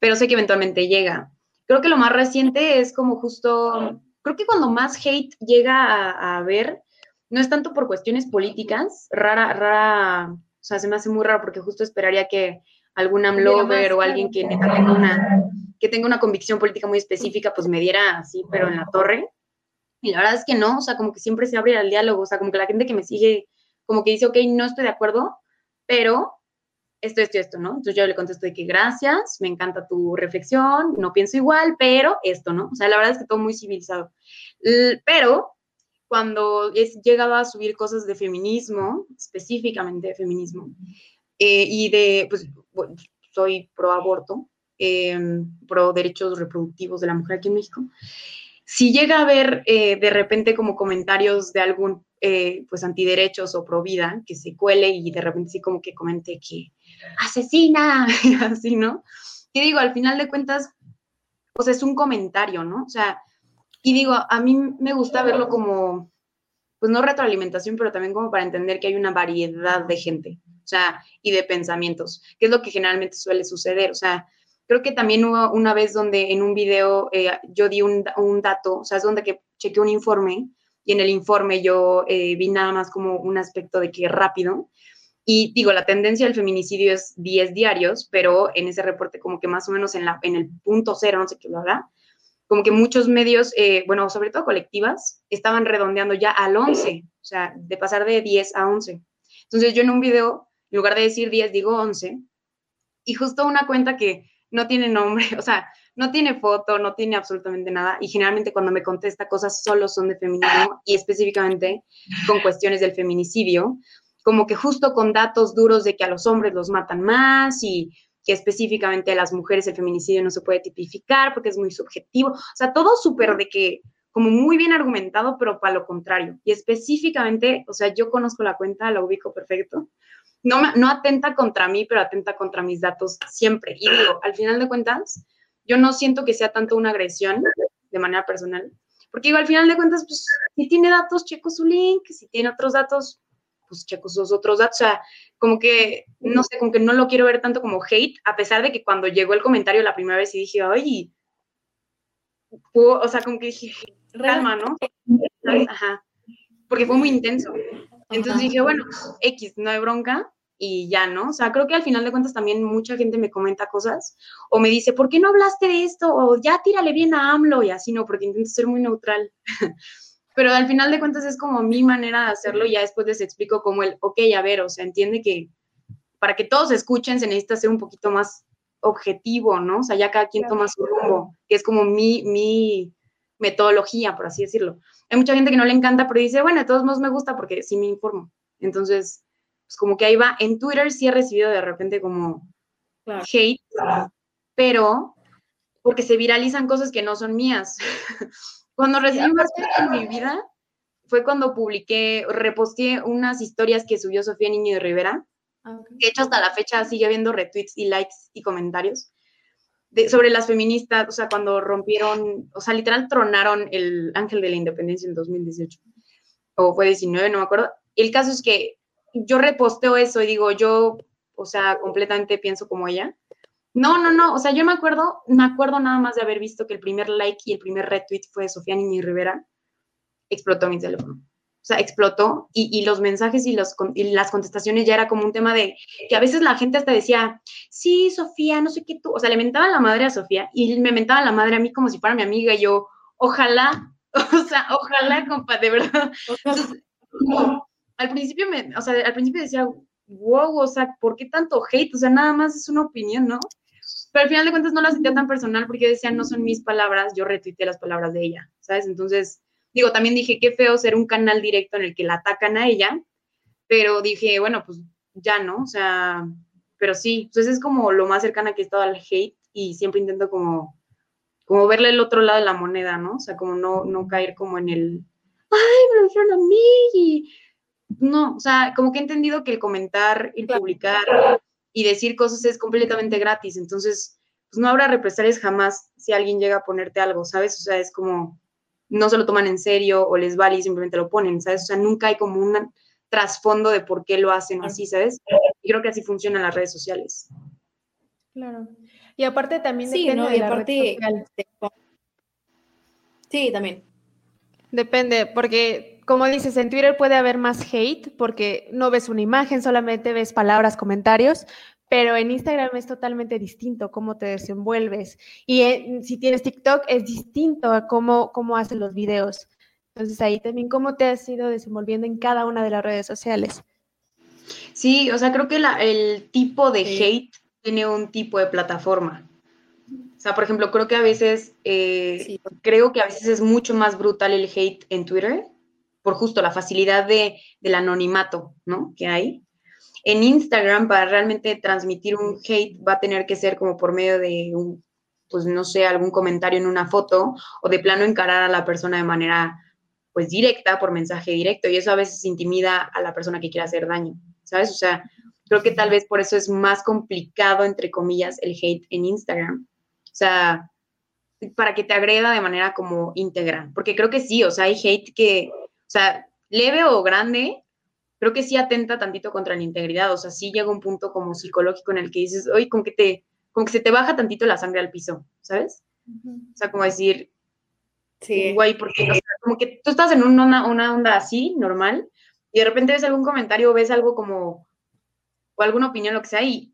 pero sé que eventualmente llega. Creo que lo más reciente es como justo creo que cuando más hate llega a, ver, no es tanto por cuestiones políticas, rara, rara, o sea, se me hace muy raro porque justo esperaría que algún amlover o alguien que tenga una, que tenga una convicción política muy específica, pues me diera así, pero en la torre. Y la verdad es que no, o sea, como que siempre se abre el diálogo, o sea, como que la gente que me sigue, como que dice, ok, no estoy de acuerdo, pero esto, esto, esto, ¿no? Entonces yo le contesto de que gracias, me encanta tu reflexión, no pienso igual, pero esto, ¿no? O sea, la verdad es que todo muy civilizado. Pero cuando he llegado a subir cosas de feminismo, específicamente de feminismo, eh, y de, pues, soy pro aborto, em, pro derechos reproductivos de la mujer aquí en México, si llega a haber eh, de repente como comentarios de algún eh, pues antiderechos o pro vida que se cuele y de repente sí como que comente que asesina, así, ¿no? Y digo, al final de cuentas, pues es un comentario, ¿no? O sea, y digo, a mí me gusta verlo como, pues no retroalimentación, pero también como para entender que hay una variedad de gente, o sea, y de pensamientos, que es lo que generalmente suele suceder, o sea, creo que también hubo una vez donde en un video eh, yo di un, un, dato, o sea, es donde que chequeé un informe y en el informe yo eh, vi nada más como un aspecto de que rápido, y digo, la tendencia del feminicidio es 10 diarios, pero en ese reporte como que más o menos en, la, en el punto cero, no sé qué lo haga, como que muchos medios, eh, bueno, sobre todo colectivas, estaban redondeando ya al 11, o sea, de pasar de 10 a 11. Entonces yo en un video, en lugar de decir 10, digo 11, y justo una cuenta que no tiene nombre, o sea, no tiene foto, no tiene absolutamente nada, y generalmente cuando me contesta cosas solo son de feminismo y específicamente con cuestiones del feminicidio, como que justo con datos duros de que a los hombres los matan más y que específicamente a las mujeres el feminicidio no se puede tipificar porque es muy subjetivo. O sea, todo súper de que, como muy bien argumentado, pero para lo contrario. Y específicamente, o sea, yo conozco la cuenta, la ubico perfecto. No, no atenta contra mí, pero atenta contra mis datos siempre. Y digo, al final de cuentas, yo no siento que sea tanto una agresión de manera personal, porque digo, al final de cuentas, pues, si tiene datos, checo su link, si tiene otros datos, pues checo sus otros datos, o sea, como que, no sé, como que no lo quiero ver tanto como hate, a pesar de que cuando llegó el comentario la primera vez y dije, ay, o sea, como que dije, calma, ¿no? Ajá, porque fue muy intenso. Entonces dije, bueno, X, no hay bronca, y ya, ¿no? O sea, creo que al final de cuentas también mucha gente me comenta cosas o me dice, ¿por qué no hablaste de esto? O ya tírale bien a AMLO y así, no, porque intento ser muy neutral. Pero al final de cuentas es como mi manera de hacerlo y ya después les explico como el, ok, a ver, o sea, entiende que para que todos escuchen se necesita ser un poquito más objetivo, ¿no? O sea, ya cada quien toma su rumbo, que es como mi, mi metodología, por así decirlo. Hay mucha gente que no le encanta, pero dice, bueno, de todos modos me gusta porque sí me informo. Entonces, pues como que ahí va. En Twitter sí he recibido de repente como hate, pero porque se viralizan cosas que no son mías. cuando recibí más en mi vida fue cuando publiqué, reposteé unas historias que subió Sofía Niño de Rivera, ah, que de hecho hasta la fecha sigue habiendo retweets y likes y comentarios. sobre las feministas, o sea, cuando rompieron, o sea, literal tronaron el Ángel de la Independencia en 2018, o fue 19, no me acuerdo. El caso es que yo reposteo eso y digo, yo, o sea, completamente pienso como ella. No, no, no, o sea, yo me acuerdo, me acuerdo nada más de haber visto que el primer like y el primer retweet fue de Sofía Niño Rivera, explotó mi teléfono. O sea, explotó y, los mensajes y, los, las contestaciones ya era como un tema de que a veces la gente hasta decía, sí, Sofía, no sé qué tú, o sea, le mentaba la madre a Sofía y me mentaba la madre a mí como si fuera mi amiga y yo, ojalá, o sea, ojalá, compa, de verdad al principio me, o sea, al principio decía, wow, o sea, ¿por qué tanto hate? O sea, nada más es una opinión, ¿no? Pero al final de cuentas no la sentía tan personal porque decía, no son mis palabras, yo retuiteé las palabras de ella, ¿sabes? Entonces, digo, también dije, qué feo ser un canal directo en el que la atacan a ella, pero dije, bueno, pues ya, ¿no? O sea, pero sí, pues es como lo más cercana que he estado al hate y siempre intento como, como verle el otro lado de la moneda, ¿no? O sea, como no, no caer como en el, ay, me lo hicieron a mí y no, o sea, como que he entendido que el comentar, el publicar y decir cosas es completamente gratis, entonces, pues no habrá represalias jamás si alguien llega a ponerte algo, ¿sabes? O sea, es como, no se lo toman en serio o les vale y simplemente lo ponen, ¿sabes? O sea, nunca hay como un trasfondo de por qué lo hacen así, ¿sabes? Y creo que así funcionan las redes sociales. Claro. Y aparte también sí, depende de la aparte, Sí, también. Depende, porque como dices, en Twitter puede haber más hate porque no ves una imagen, solamente ves palabras, comentarios, pero en Instagram es totalmente distinto cómo te desenvuelves. Y si tienes TikTok es distinto a cómo, cómo hacen los videos. Entonces ahí también cómo te has ido desenvolviendo en cada una de las redes sociales. Sí, o sea, creo que el tipo de hate tiene un tipo de plataforma. O sea, por ejemplo, creo que a veces, eh, creo que a veces es mucho más brutal el hate en Twitter por justo la facilidad de, del anonimato, ¿no? Que hay. En Instagram, para realmente transmitir un hate, va a tener que ser como por medio de un, pues no sé, algún comentario en una foto o de plano encarar a la persona de manera, pues directa, por mensaje directo. Y eso a veces intimida a la persona que quiere hacer daño, ¿sabes? O sea, creo que tal vez por eso es más complicado, entre comillas, el hate en Instagram. O sea, para que te agreda de manera como íntegra. Porque creo que sí, o sea, hay hate que sea, leve o grande, creo que sí atenta tantito contra la integridad. O sea, sí llega un punto como psicológico en el que dices, oye, como que te, como que se te baja tantito la sangre al piso, ¿sabes? O sea, como decir, sí. guay, porque, o sea, como que tú estás en una, una onda así, normal, y de repente ves algún comentario o ves algo como, o alguna opinión, lo que sea, y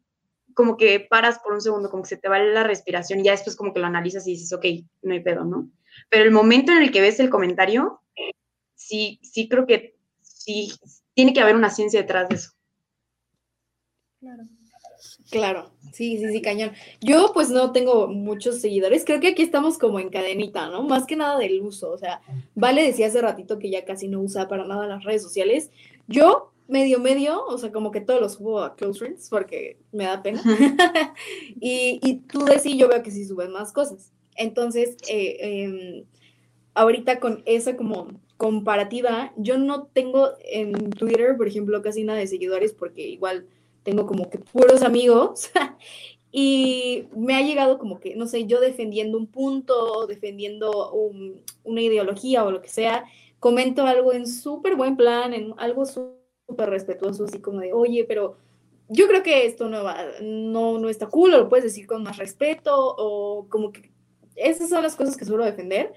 como que paras por un segundo, como que se te va la respiración, y ya después como que lo analizas y dices, ok, no hay pedo, ¿no? Pero el momento en el que ves el comentario, sí, sí creo que sí, tiene que haber una ciencia detrás de eso. Claro. Claro, sí, sí, sí, cañón. Yo pues no tengo muchos seguidores, creo que aquí estamos como en cadenita, ¿no? Más que nada del uso, o sea, Vale decía hace ratito que ya casi no usa para nada las redes sociales. Yo medio, medio, o sea, como que todos los subo a Close Friends porque me da pena. y, y, tú decís, yo veo que sí subes más cosas. Entonces, eh, em, ahorita con esa como comparativa, yo no tengo en Twitter, por ejemplo, casi nada de seguidores porque igual tengo como que puros amigos. Y me ha llegado como que, no sé, yo defendiendo un punto, defendiendo una ideología o lo que sea, comento algo en súper buen plan, en algo súper respetuoso, así como de, oye, pero yo creo que esto no, va, no, no está cool, o lo puedes decir con más respeto, o como que esas son las cosas que suelo defender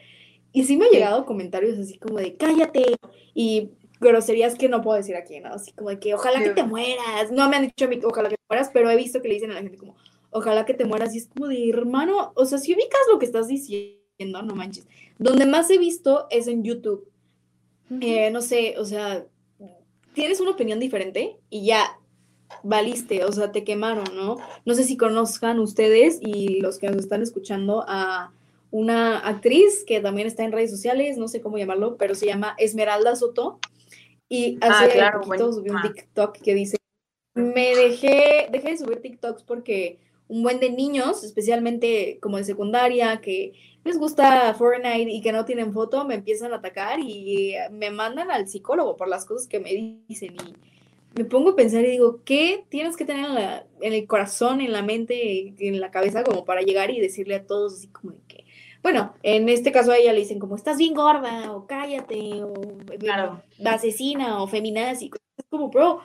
y sí me han llegado comentarios así como de cállate y groserías que no puedo decir aquí, ¿no? Así como de que ojalá que te mueras. No me han dicho a mí ojalá que te mueras, pero he visto que le dicen a la gente como ojalá que te mueras. Y es como de hermano, o sea, si ubicas lo que estás diciendo, no manches. Donde más he visto es en YouTube. Eh, no sé, o sea, tienes una opinión diferente y ya valiste, o sea, te quemaron, ¿no? No sé si conozcan ustedes y los que nos están escuchando a una actriz que también está en redes sociales, no sé cómo llamarlo, pero se llama Esmeralda Soto. Y ah, hace ah, poquito subió un TikTok que dice, me dejé, dejé de subir TikToks porque un buen de niños, especialmente como de secundaria, que les gusta Fortnite y que no tienen foto, me empiezan a atacar y me mandan al psicólogo por las cosas que me dicen. Y me pongo a pensar y digo, ¿qué tienes que tener en, el corazón, en la mente, en la cabeza, como para llegar y decirle a todos así como de que, bueno, en este caso a ella le dicen como, estás bien gorda, o cállate, o claro. asesina, o feminazi, es como, bro,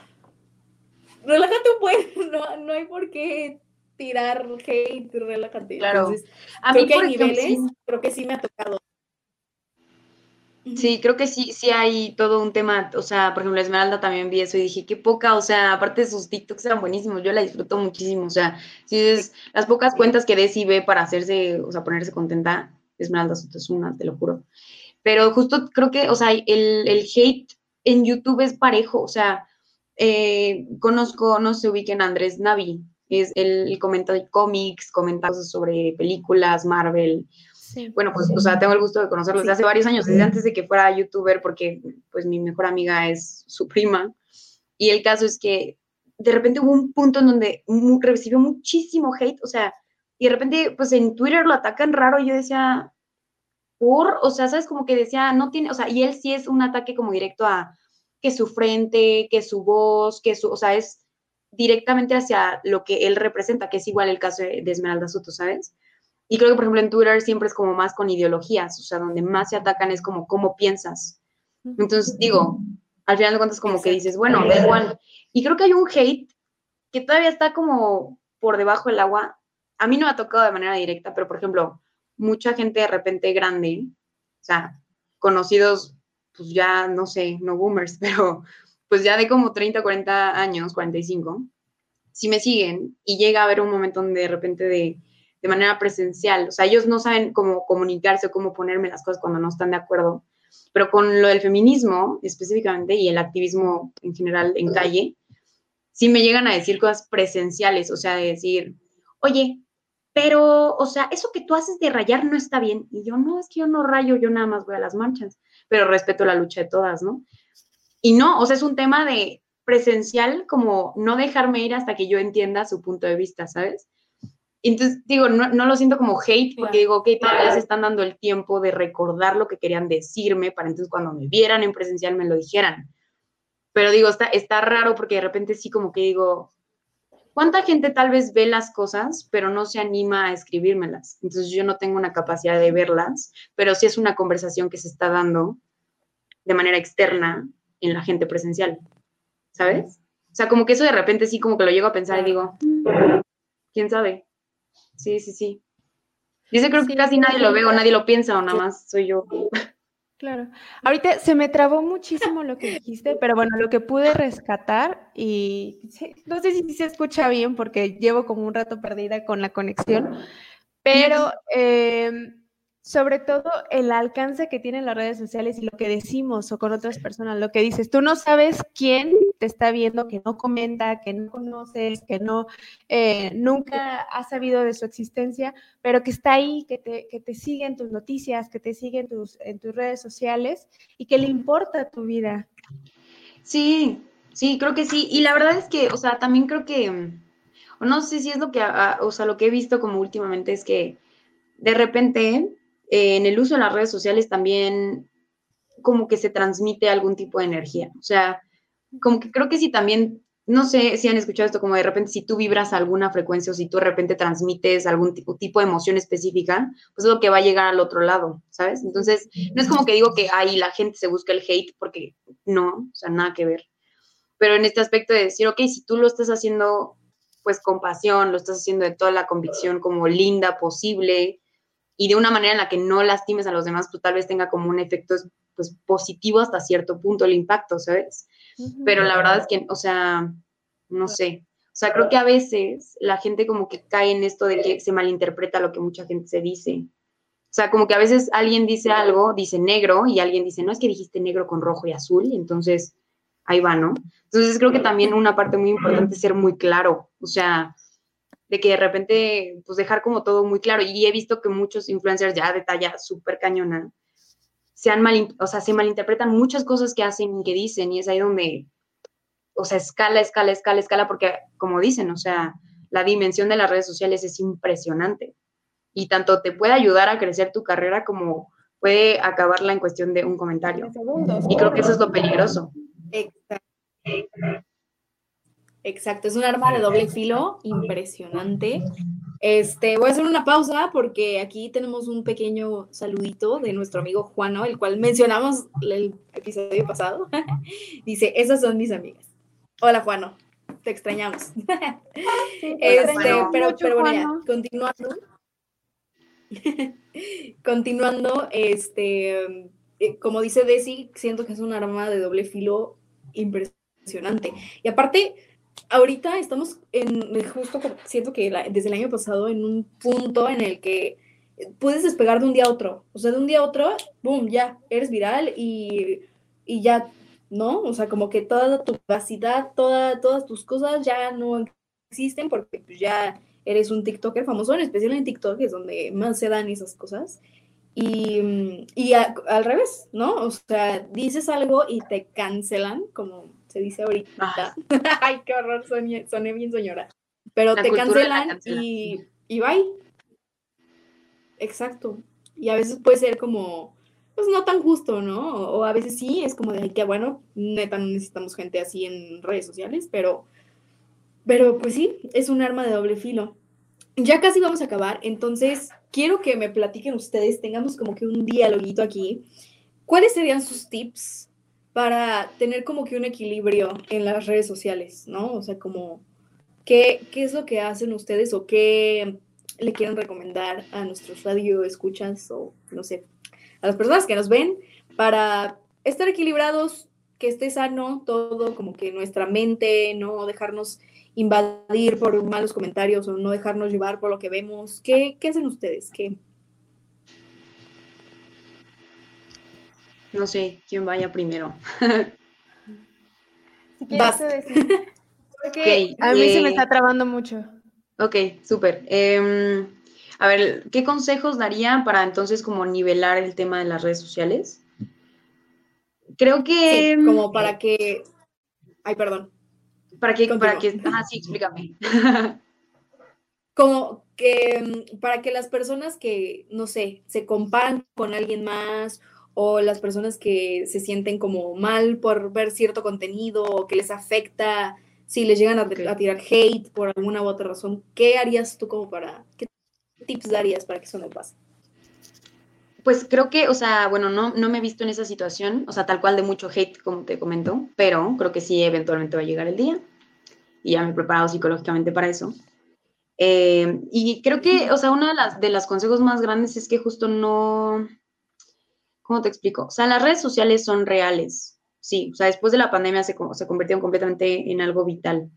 relájate un poco, no, no hay por qué tirar hate, relájate. Claro. Entonces, a creo mí, que hay niveles, creo que sí me ha tocado. Sí, creo que sí, sí hay todo un tema, o sea, por ejemplo, Esmeralda también vi eso y dije, qué poca, o sea, aparte de sus TikToks eran buenísimos, yo la disfruto muchísimo, o sea, si es las pocas cuentas que Desi ve para hacerse, o sea, ponerse contenta, Esmeralda es una, te lo juro. Pero justo creo que, o sea, el, el hate en YouTube es parejo, o sea, eh, conozco, no se ubiquen Andrés Navi, es el, comenta de cómics, comenta cosas sobre películas, Marvel. Bueno, pues, o sea, tengo el gusto de conocerlo desde hace varios años, desde antes de que fuera youtuber, porque pues mi mejor amiga es su prima. Y el caso es que de repente hubo un punto en donde recibió muchísimo hate, o sea, y de repente, pues en Twitter lo atacan raro, y yo decía, por, o sea, sabes, como que decía, no tiene, o sea, y él sí es un ataque como directo a que su frente, que su voz, que su, o sea, es directamente hacia lo que él representa, que es igual el caso de, Esmeralda Soto, ¿sabes? Y creo que, por ejemplo, en Twitter siempre es como más con ideologías, o sea, donde más se atacan es como cómo piensas. Entonces, digo, al final de cuentas como que dices, bueno, da igual. Y creo que hay un hate que todavía está como por debajo del agua. A mí no me ha tocado de manera directa, pero, por ejemplo, mucha gente de repente grande, o sea, conocidos, pues ya, no sé, no boomers, pero pues ya de como 30, 40 años, 45, si me siguen y llega a haber un momento donde de repente de, de manera presencial, o sea, ellos no saben cómo comunicarse o cómo ponerme las cosas cuando no están de acuerdo, pero con lo del feminismo específicamente y el activismo en general en calle, sí me llegan a decir cosas presenciales, o sea, de decir, oye, pero, o sea, eso que tú haces de rayar no está bien. Y yo, no, es que yo no rayo, yo nada más voy a las marchas, pero respeto la lucha de todas, ¿no? Y no, o sea, es un tema de presencial, como no dejarme ir hasta que yo entienda su punto de vista, ¿sabes? Entonces, digo, no, no lo siento como hate, porque digo, ok, todavía se están dando el tiempo de recordar lo que querían decirme, para entonces cuando me vieran en presencial me lo dijeran. Pero digo, está, está raro porque de repente sí como que digo, ¿cuánta gente tal vez ve las cosas, pero no se anima a escribírmelas? Entonces yo no tengo una capacidad de verlas, pero sí es una conversación que se está dando de manera externa en la gente presencial, ¿sabes? O sea, como que eso de repente sí como que lo llego a pensar y digo, ¿quién sabe? Sí, sí, sí. Dice creo que casi nadie lo ve o nadie lo piensa o nada más soy yo. Claro. Ahorita se me trabó muchísimo lo que dijiste, pero bueno, lo que pude rescatar y no sé si se escucha bien porque llevo como un rato perdida con la conexión, pero eh, sobre todo el alcance que tienen las redes sociales y lo que decimos o con otras personas, lo que dices, tú no sabes quién te está viendo, que no comenta, que no conoces, que no, eh, nunca has sabido de su existencia, pero que está ahí, que te, que te sigue en tus noticias, que te sigue en tus, en tus redes sociales y que le importa tu vida. Sí, sí, creo que sí. Y la verdad es que, o sea, también creo que, o no sé si es lo que, o sea, lo que he visto como últimamente es que de repente eh, en el uso de las redes sociales también como que se transmite algún tipo de energía. O sea, como que creo que sí también, no sé si han escuchado esto, como de repente si tú vibras alguna frecuencia o si tú de repente transmites algún tipo, tipo de emoción específica, pues es lo que va a llegar al otro lado, ¿sabes? Entonces, no es como que digo que ahí la gente se busca el hate, porque no, o sea, nada que ver. Pero en este aspecto de decir, ok, si tú lo estás haciendo pues con pasión, lo estás haciendo de toda la convicción como linda posible, y de una manera en la que no lastimes a los demás, pues tal vez tenga como un efecto pues positivo hasta cierto punto el impacto, ¿sabes? Pero la verdad es que, o sea, no sé. O sea, creo que a veces la gente como que cae en esto de que se malinterpreta lo que mucha gente se dice. O sea, como que a veces alguien dice algo, dice negro, y alguien dice, no es que dijiste negro con rojo y azul, y entonces ahí va, ¿no? Entonces creo que también una parte muy importante es ser muy claro. O sea, de que de repente, pues dejar como todo muy claro. Y he visto que muchos influencers ya de talla súper cañona, se han mal, o sea, se malinterpretan muchas cosas que hacen y que dicen, y es ahí donde, o sea, escala, escala, escala, escala, porque como dicen, o sea, la dimensión de las redes sociales es impresionante. Y tanto te puede ayudar a crecer tu carrera como puede acabarla en cuestión de un comentario. Y creo que eso es lo peligroso. Exacto. Exacto, es un arma de doble filo impresionante. Este, voy a hacer una pausa porque aquí tenemos un pequeño saludito de nuestro amigo Juano, el cual mencionamos el episodio pasado. Dice, esas son mis amigas. Hola Juano, te extrañamos. este, pero, pero bueno, ya, continuando. continuando, este, eh, como dice Desi, siento que es un arma de doble filo impresionante. Y aparte, ahorita estamos en, justo siento que desde el año pasado, en un punto en el que puedes despegar de un día a otro. O sea, de un día a otro, boom, ya, eres viral y, ya, ¿no? O sea, como que toda tu capacidad, toda, todas tus cosas ya no existen porque pues, ya eres un TikToker famoso, en especial en TikTok, es donde más se dan esas cosas. Y, y al revés, ¿no? O sea, dices algo y te cancelan, como se dice ahorita. Ah. Ay, qué horror, soné, soné bien señora. Pero te cancelan y, y bye. Exacto. Y a veces puede ser como, pues no tan justo, ¿no? O a veces sí, es como de, ay, qué bueno, neta, no necesitamos gente así en redes sociales, pero, pero pues sí, es un arma de doble filo. Ya casi vamos a acabar, entonces quiero que me platiquen ustedes, tengamos como que un dialoguito aquí. ¿Cuáles serían sus tips para tener como que un equilibrio en las redes sociales, ¿no? O sea, como, ¿qué, qué es lo que hacen ustedes o qué le quieren recomendar a nuestros radio escuchas o, no sé, a las personas que nos ven para estar equilibrados, que esté sano todo, como que nuestra mente, no dejarnos invadir por malos comentarios o no dejarnos llevar por lo que vemos. ¿Qué, qué hacen ustedes? ¿Qué, No sé quién vaya primero. si Porque a mí se me eh, está trabando mucho. Ok, súper. Em, a ver, ¿qué consejos daría para entonces como nivelar el tema de las redes sociales? Creo que... como para que... Ay, perdón. Para que... Para que... Ah, sí, explícame. como que mm, para que las personas que, no sé, se comparan con alguien más o las personas que se sienten como mal por ver cierto contenido o que les afecta si les llegan a, tirar hate por alguna u otra razón, ¿qué harías tú como para, qué tips darías para que eso no pase? Pues creo que, o sea, bueno, no, no me he visto en esa situación, o sea, tal cual de mucho hate, como te comento, pero creo que sí, eventualmente va a llegar el día y ya me he preparado psicológicamente para eso. Eh, y creo que, o sea, uno de las, de los consejos más grandes es que justo no, ¿cómo te explico? O sea, las redes sociales son reales, sí, o sea, después de la pandemia se, se convirtieron completamente en algo vital,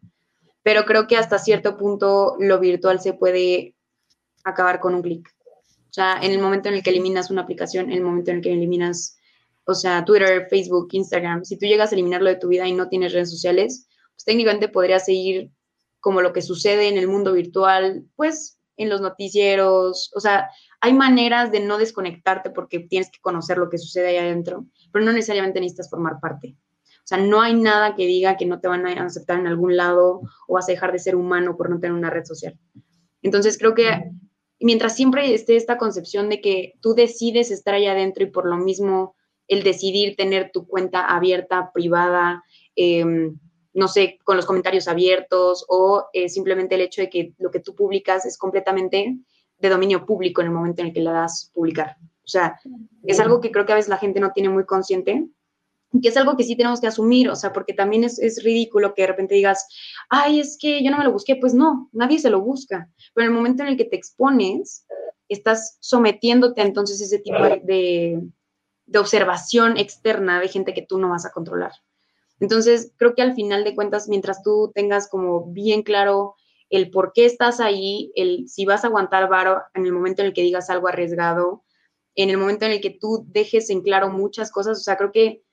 pero creo que hasta cierto punto lo virtual se puede acabar con un clic. O sea, en el momento en el que eliminas una aplicación, en el momento en el que eliminas, o sea, Twitter, Facebook, Instagram, si tú llegas a eliminarlo de tu vida y no tienes redes sociales, pues técnicamente podrías seguir como lo que sucede en el mundo virtual, pues en los noticieros, o sea, hay maneras de no desconectarte porque tienes que conocer lo que sucede ahí adentro, pero no necesariamente necesitas formar parte. O sea, no hay nada que diga que no te van a aceptar en algún lado o vas a dejar de ser humano por no tener una red social. Entonces, creo que mientras siempre esté esta concepción de que tú decides estar ahí adentro y por lo mismo el decidir tener tu cuenta abierta, privada, em, no sé, con los comentarios abiertos o eh, simplemente el hecho de que lo que tú publicas es completamente de dominio público en el momento en el que la das publicar. O sea, es algo que creo que a veces la gente no tiene muy consciente, que es algo que sí tenemos que asumir, o sea, porque también es, es, ridículo que de repente digas, ay, es que yo no me lo busqué, pues no, nadie se lo busca, pero en el momento en el que te expones, estás sometiéndote entonces ese tipo de, de observación externa de gente que tú no vas a controlar. Entonces, creo que al final de cuentas, mientras tú tengas como bien claro el por qué estás ahí, el si vas a aguantar varo en el momento en el que digas algo arriesgado, en el momento en el que tú dejes en claro muchas cosas, o sea, creo que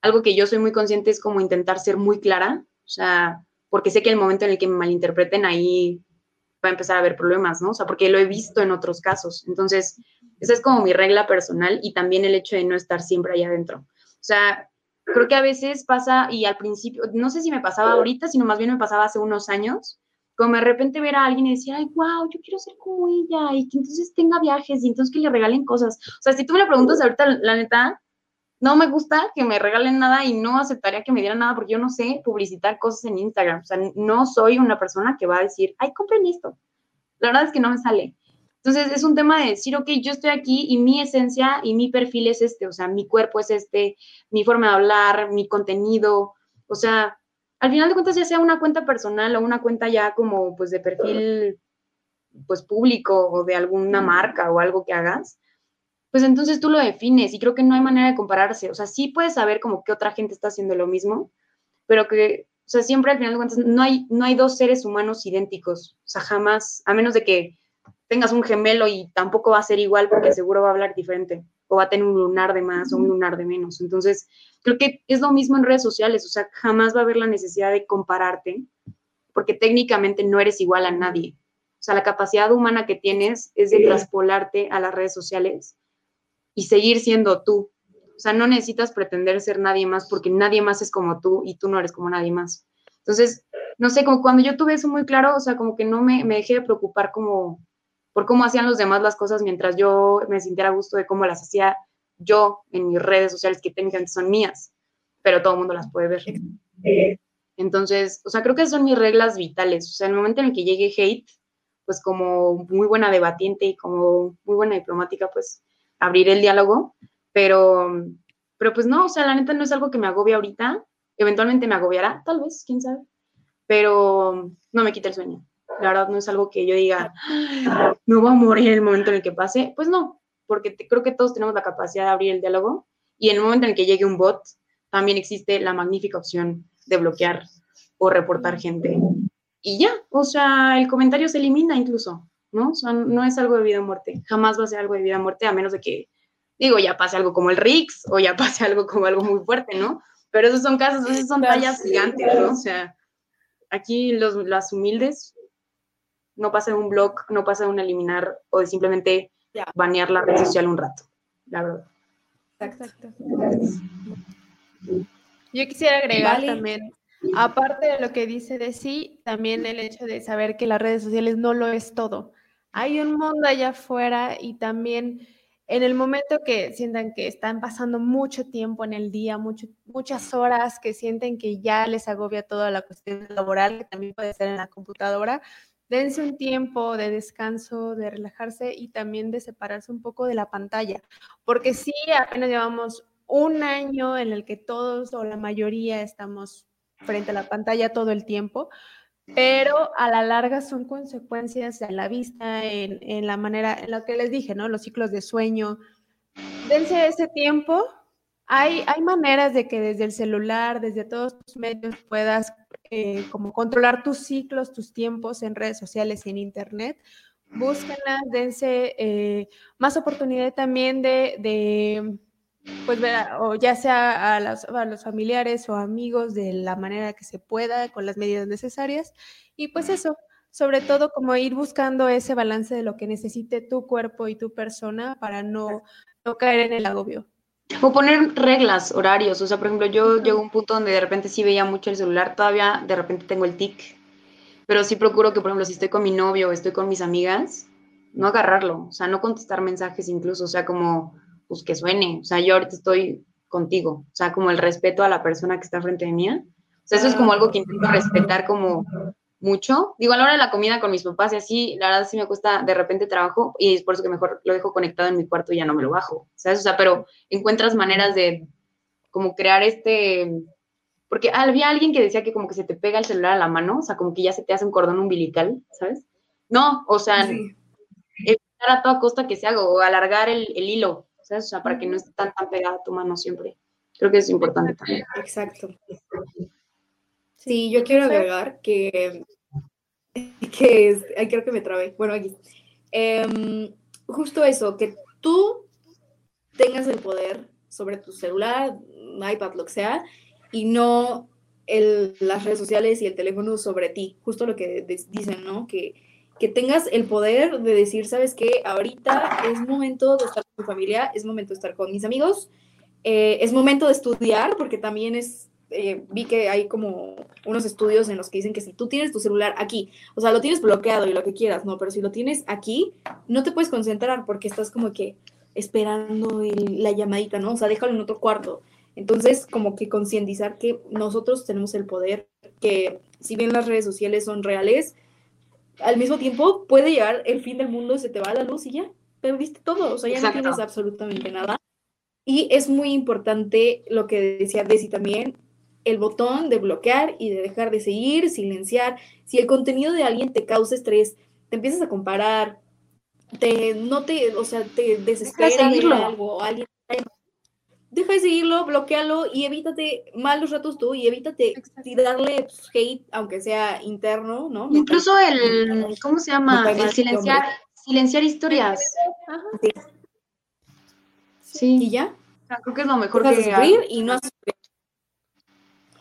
algo que yo soy muy consciente es como intentar ser muy clara, o sea, porque sé que el momento en el que me malinterpreten ahí va a empezar a haber problemas, ¿no? O sea, porque lo he visto en otros casos. Entonces, esa es como mi regla personal y también el hecho de no estar siempre ahí adentro. O sea, creo que a veces pasa, y al principio, no sé si me pasaba ahorita, sino más bien me pasaba hace unos años, como de repente ver a alguien y decir, ay, wow, yo quiero ser como ella, y que entonces tenga viajes, y entonces que le regalen cosas. O sea, si tú me lo preguntas ahorita, la neta, no me gusta que me regalen nada y no aceptaría que me dieran nada porque yo no sé publicitar cosas en Instagram. O sea, no soy una persona que va a decir, ay, compren esto. La verdad es que no me sale. Entonces es un tema de decir, ok, yo estoy aquí y mi esencia y mi perfil es este, o sea, mi cuerpo es este, mi forma de hablar, mi contenido, o sea, al final de cuentas ya sea una cuenta personal o una cuenta ya como pues de perfil pues público o de alguna marca o algo que hagas, pues entonces tú lo defines y creo que no hay manera de compararse, o sea, sí puedes saber como que otra gente está haciendo lo mismo, pero que, o sea, siempre al final de cuentas no hay, no hay dos seres humanos idénticos, o sea, jamás, a menos de que tengas un gemelo y tampoco va a ser igual porque seguro va a hablar diferente o va a tener un lunar de más o un lunar de menos. Entonces, creo que es lo mismo en redes sociales, o sea, jamás va a haber la necesidad de compararte porque técnicamente no eres igual a nadie. O sea, la capacidad humana que tienes es de traspolarte a las redes sociales y seguir siendo tú. O sea, no necesitas pretender ser nadie más porque nadie más es como tú y tú no eres como nadie más. Entonces, no sé, como cuando yo tuve eso muy claro, o sea, como que no me, me dejé de preocupar como por cómo hacían los demás las cosas mientras yo me sintiera gusto de cómo las hacía yo en mis redes sociales que técnicamente son mías, pero todo el mundo las puede ver. Entonces, o sea, creo que son mis reglas vitales. O sea, en el momento en el que llegue hate, pues como muy buena debatiente y como muy buena diplomática, pues abrir el diálogo, pero, pero pues no, o sea, la neta no es algo que me agobie ahorita. Eventualmente me agobiará, tal vez, quién sabe, pero no me quita el sueño. La verdad no es algo que yo diga, me voy a morir en el momento en el que pase. Pues no, porque creo que todos tenemos la capacidad de abrir el diálogo y en el momento en el que llegue un bot, también existe la magnífica opción de bloquear o reportar gente. Y ya, o sea, el comentario se elimina incluso, ¿no? O sea, no es algo de vida o muerte, jamás va a ser algo de vida o muerte, a menos de que, digo, ya pase algo como el Rix o ya pase algo como algo muy fuerte, ¿no? Pero esos son casos, esos son tallas gigantes, ¿no? O sea, aquí los, las humildes no pasa de un blog, no pasa de un eliminar o de simplemente banear la red social un rato, la verdad. Exacto. Yo quisiera agregar también, aparte de lo que dice de sí, también el hecho de saber que las redes sociales no lo es todo. Hay un mundo allá afuera y también en el momento que sientan que están pasando mucho tiempo en el día, mucho, muchas horas, que sienten que ya les agobia toda la cuestión laboral, que también puede ser en la computadora, dense un tiempo de descanso, de relajarse y también de separarse un poco de la pantalla, porque sí, apenas llevamos un año en el que todos o la mayoría estamos frente a la pantalla todo el tiempo, pero a la larga son consecuencias en la vista, en, la manera, en lo que les dije, ¿no? Los ciclos de sueño. Dense ese tiempo. Hay, hay maneras de que desde el celular, desde todos tus medios puedas eh, como controlar tus ciclos, tus tiempos en redes sociales y en internet. Búsquenlas, dense eh, más oportunidad también de, pues ver, o ya sea a, los familiares o amigos de la manera que se pueda, con las medidas necesarias. Y pues eso, sobre todo como ir buscando ese balance de lo que necesite tu cuerpo y tu persona para no, no caer en el agobio. O poner reglas, horarios. O sea, por ejemplo, yo llego a un punto donde de repente sí veía mucho el celular, todavía de repente tengo el tic, pero sí procuro que, por ejemplo, si estoy con mi novio o estoy con mis amigas, no agarrarlo, o sea, no contestar mensajes incluso, o sea, como, pues que suene, o sea, yo ahorita estoy contigo, o sea, como el respeto a la persona que está frente de mí. O sea, eso es como algo que intento respetar como mucho. Digo, a la hora de la comida con mis papás y así, la verdad sí me cuesta de repente trabajo y es por eso que mejor lo dejo conectado en mi cuarto y ya no me lo bajo, ¿sabes? O sea, pero encuentras maneras de como crear este... Porque había alguien que decía que como que se te pega el celular a la mano, o sea, como que ya se te hace un cordón umbilical, ¿sabes? No, o sea, evitar a toda costa que se haga o alargar el, hilo, ¿sabes? O sea, para que no esté tan, tan pegada a tu mano siempre. Creo que es importante también. Exacto. Sí, yo quiero agregar que, que es, ay, creo que me trabé. Bueno, aquí. Em, justo eso, que tú tengas el poder sobre tu celular, iPad, lo que sea, y no el, las redes sociales y el teléfono sobre ti. Justo lo que dicen, ¿no? Que, que tengas el poder de decir, ¿sabes qué? Ahorita es momento de estar con mi familia, es momento de estar con mis amigos, eh, es momento de estudiar, porque también es eh, vi que hay como unos estudios en los que dicen que si tú tienes tu celular aquí, o sea, lo tienes bloqueado y lo que quieras, ¿no? Pero si lo tienes aquí, no te puedes concentrar porque estás como que esperando la llamadita, ¿no? O sea, déjalo en otro cuarto. Entonces, como que concientizar que nosotros tenemos el poder, que si bien las redes sociales son reales, al mismo tiempo puede llegar el fin del mundo, se te va la luz y ya, pero viste todo, o sea, ya no tienes absolutamente nada. Y es muy importante lo que decía Desi también, el botón de bloquear y de dejar de seguir, silenciar. Si el contenido de alguien te causa estrés, te empiezas a comparar, te, no te, o sea, te desespera de algo, alguien, deja de seguirlo, bloquealo y evítate malos ratos tú y evítate darle hate, aunque sea interno, ¿no? Incluso el, ¿cómo se llama? El silenciar, silenciar historias. Sí. ¿Y ya? creo que es lo mejor que y no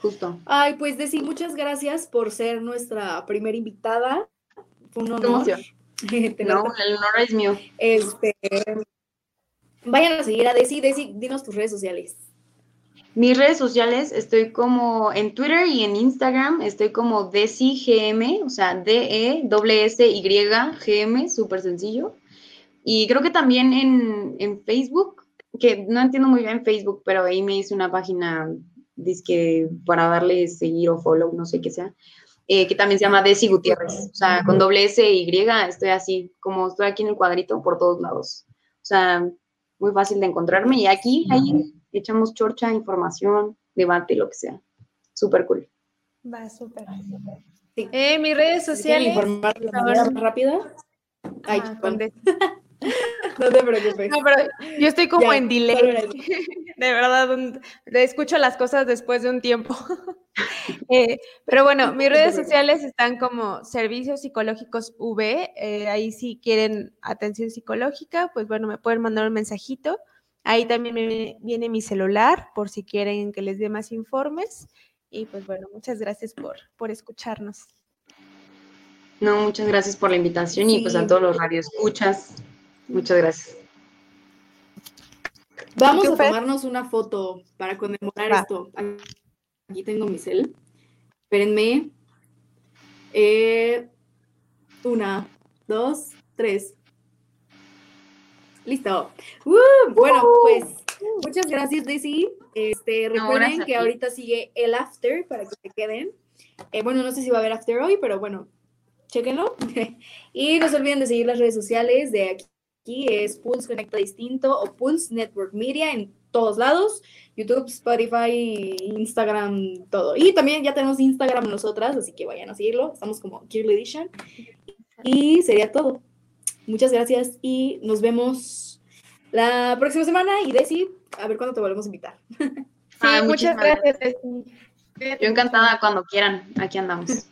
Justo. Ay, pues decir muchas gracias por ser nuestra primera invitada. Fue un honor. no, el honor es mío. Este, vayan a seguir a Desi. Desi, dinos tus redes sociales. Mis redes sociales, estoy como en Twitter y en Instagram, estoy como DesiGM, o sea, D-E-S-S-Y-G-M, súper sencillo. Y creo que también en, en Facebook, que no entiendo muy bien Facebook, pero ahí me hice una página que para darle seguir o follow, no sé qué sea, eh, que también se llama Desi Gutiérrez, o sea, con doble S y Y, estoy así, como estoy aquí en el cuadrito, por todos lados. O sea, muy fácil de encontrarme y aquí, ahí echamos chorcha, información, debate, lo que sea. Súper cool. Va, súper. Eh, mis redes sociales. informar de manera rápida? Ay, No te preocupes. yo estoy como en delay. De verdad, escucho las cosas después de un tiempo. Eh, pero bueno, mis redes sociales están como Servicios Psicológicos V. Eh, ahí si quieren atención psicológica, pues bueno, me pueden mandar un mensajito. Ahí también me viene mi celular por si quieren que les dé más informes. Y pues bueno, muchas gracias por, por escucharnos. No, muchas gracias por la invitación y pues a todos los radioescuchas. Muchas gracias. Vamos a tomarnos una foto para conmemorar esto. Aquí tengo mi cel. Espérenme. Eh, una, dos, tres. Listo. Uh, bueno, pues muchas gracias, Daisy. Este, recuerden que ahorita sigue el after para que se queden. Eh, bueno, no sé si va a haber after hoy, pero bueno, chéquenlo. y no se olviden de seguir las redes sociales de aquí aquí es Pulse Conecta Distinto o Pulse Network Media en todos lados, YouTube, Spotify, Instagram, todo. Y también ya tenemos Instagram nosotras, así que vayan a seguirlo. Estamos como Kirly Edition. Y sería todo. Muchas gracias y nos vemos la próxima semana. Y Desi, a ver cuándo te volvemos a invitar. Sí, muchas gracias. Yo encantada cuando quieran. Aquí andamos.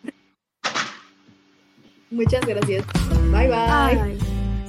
Muchas gracias. Bye bye.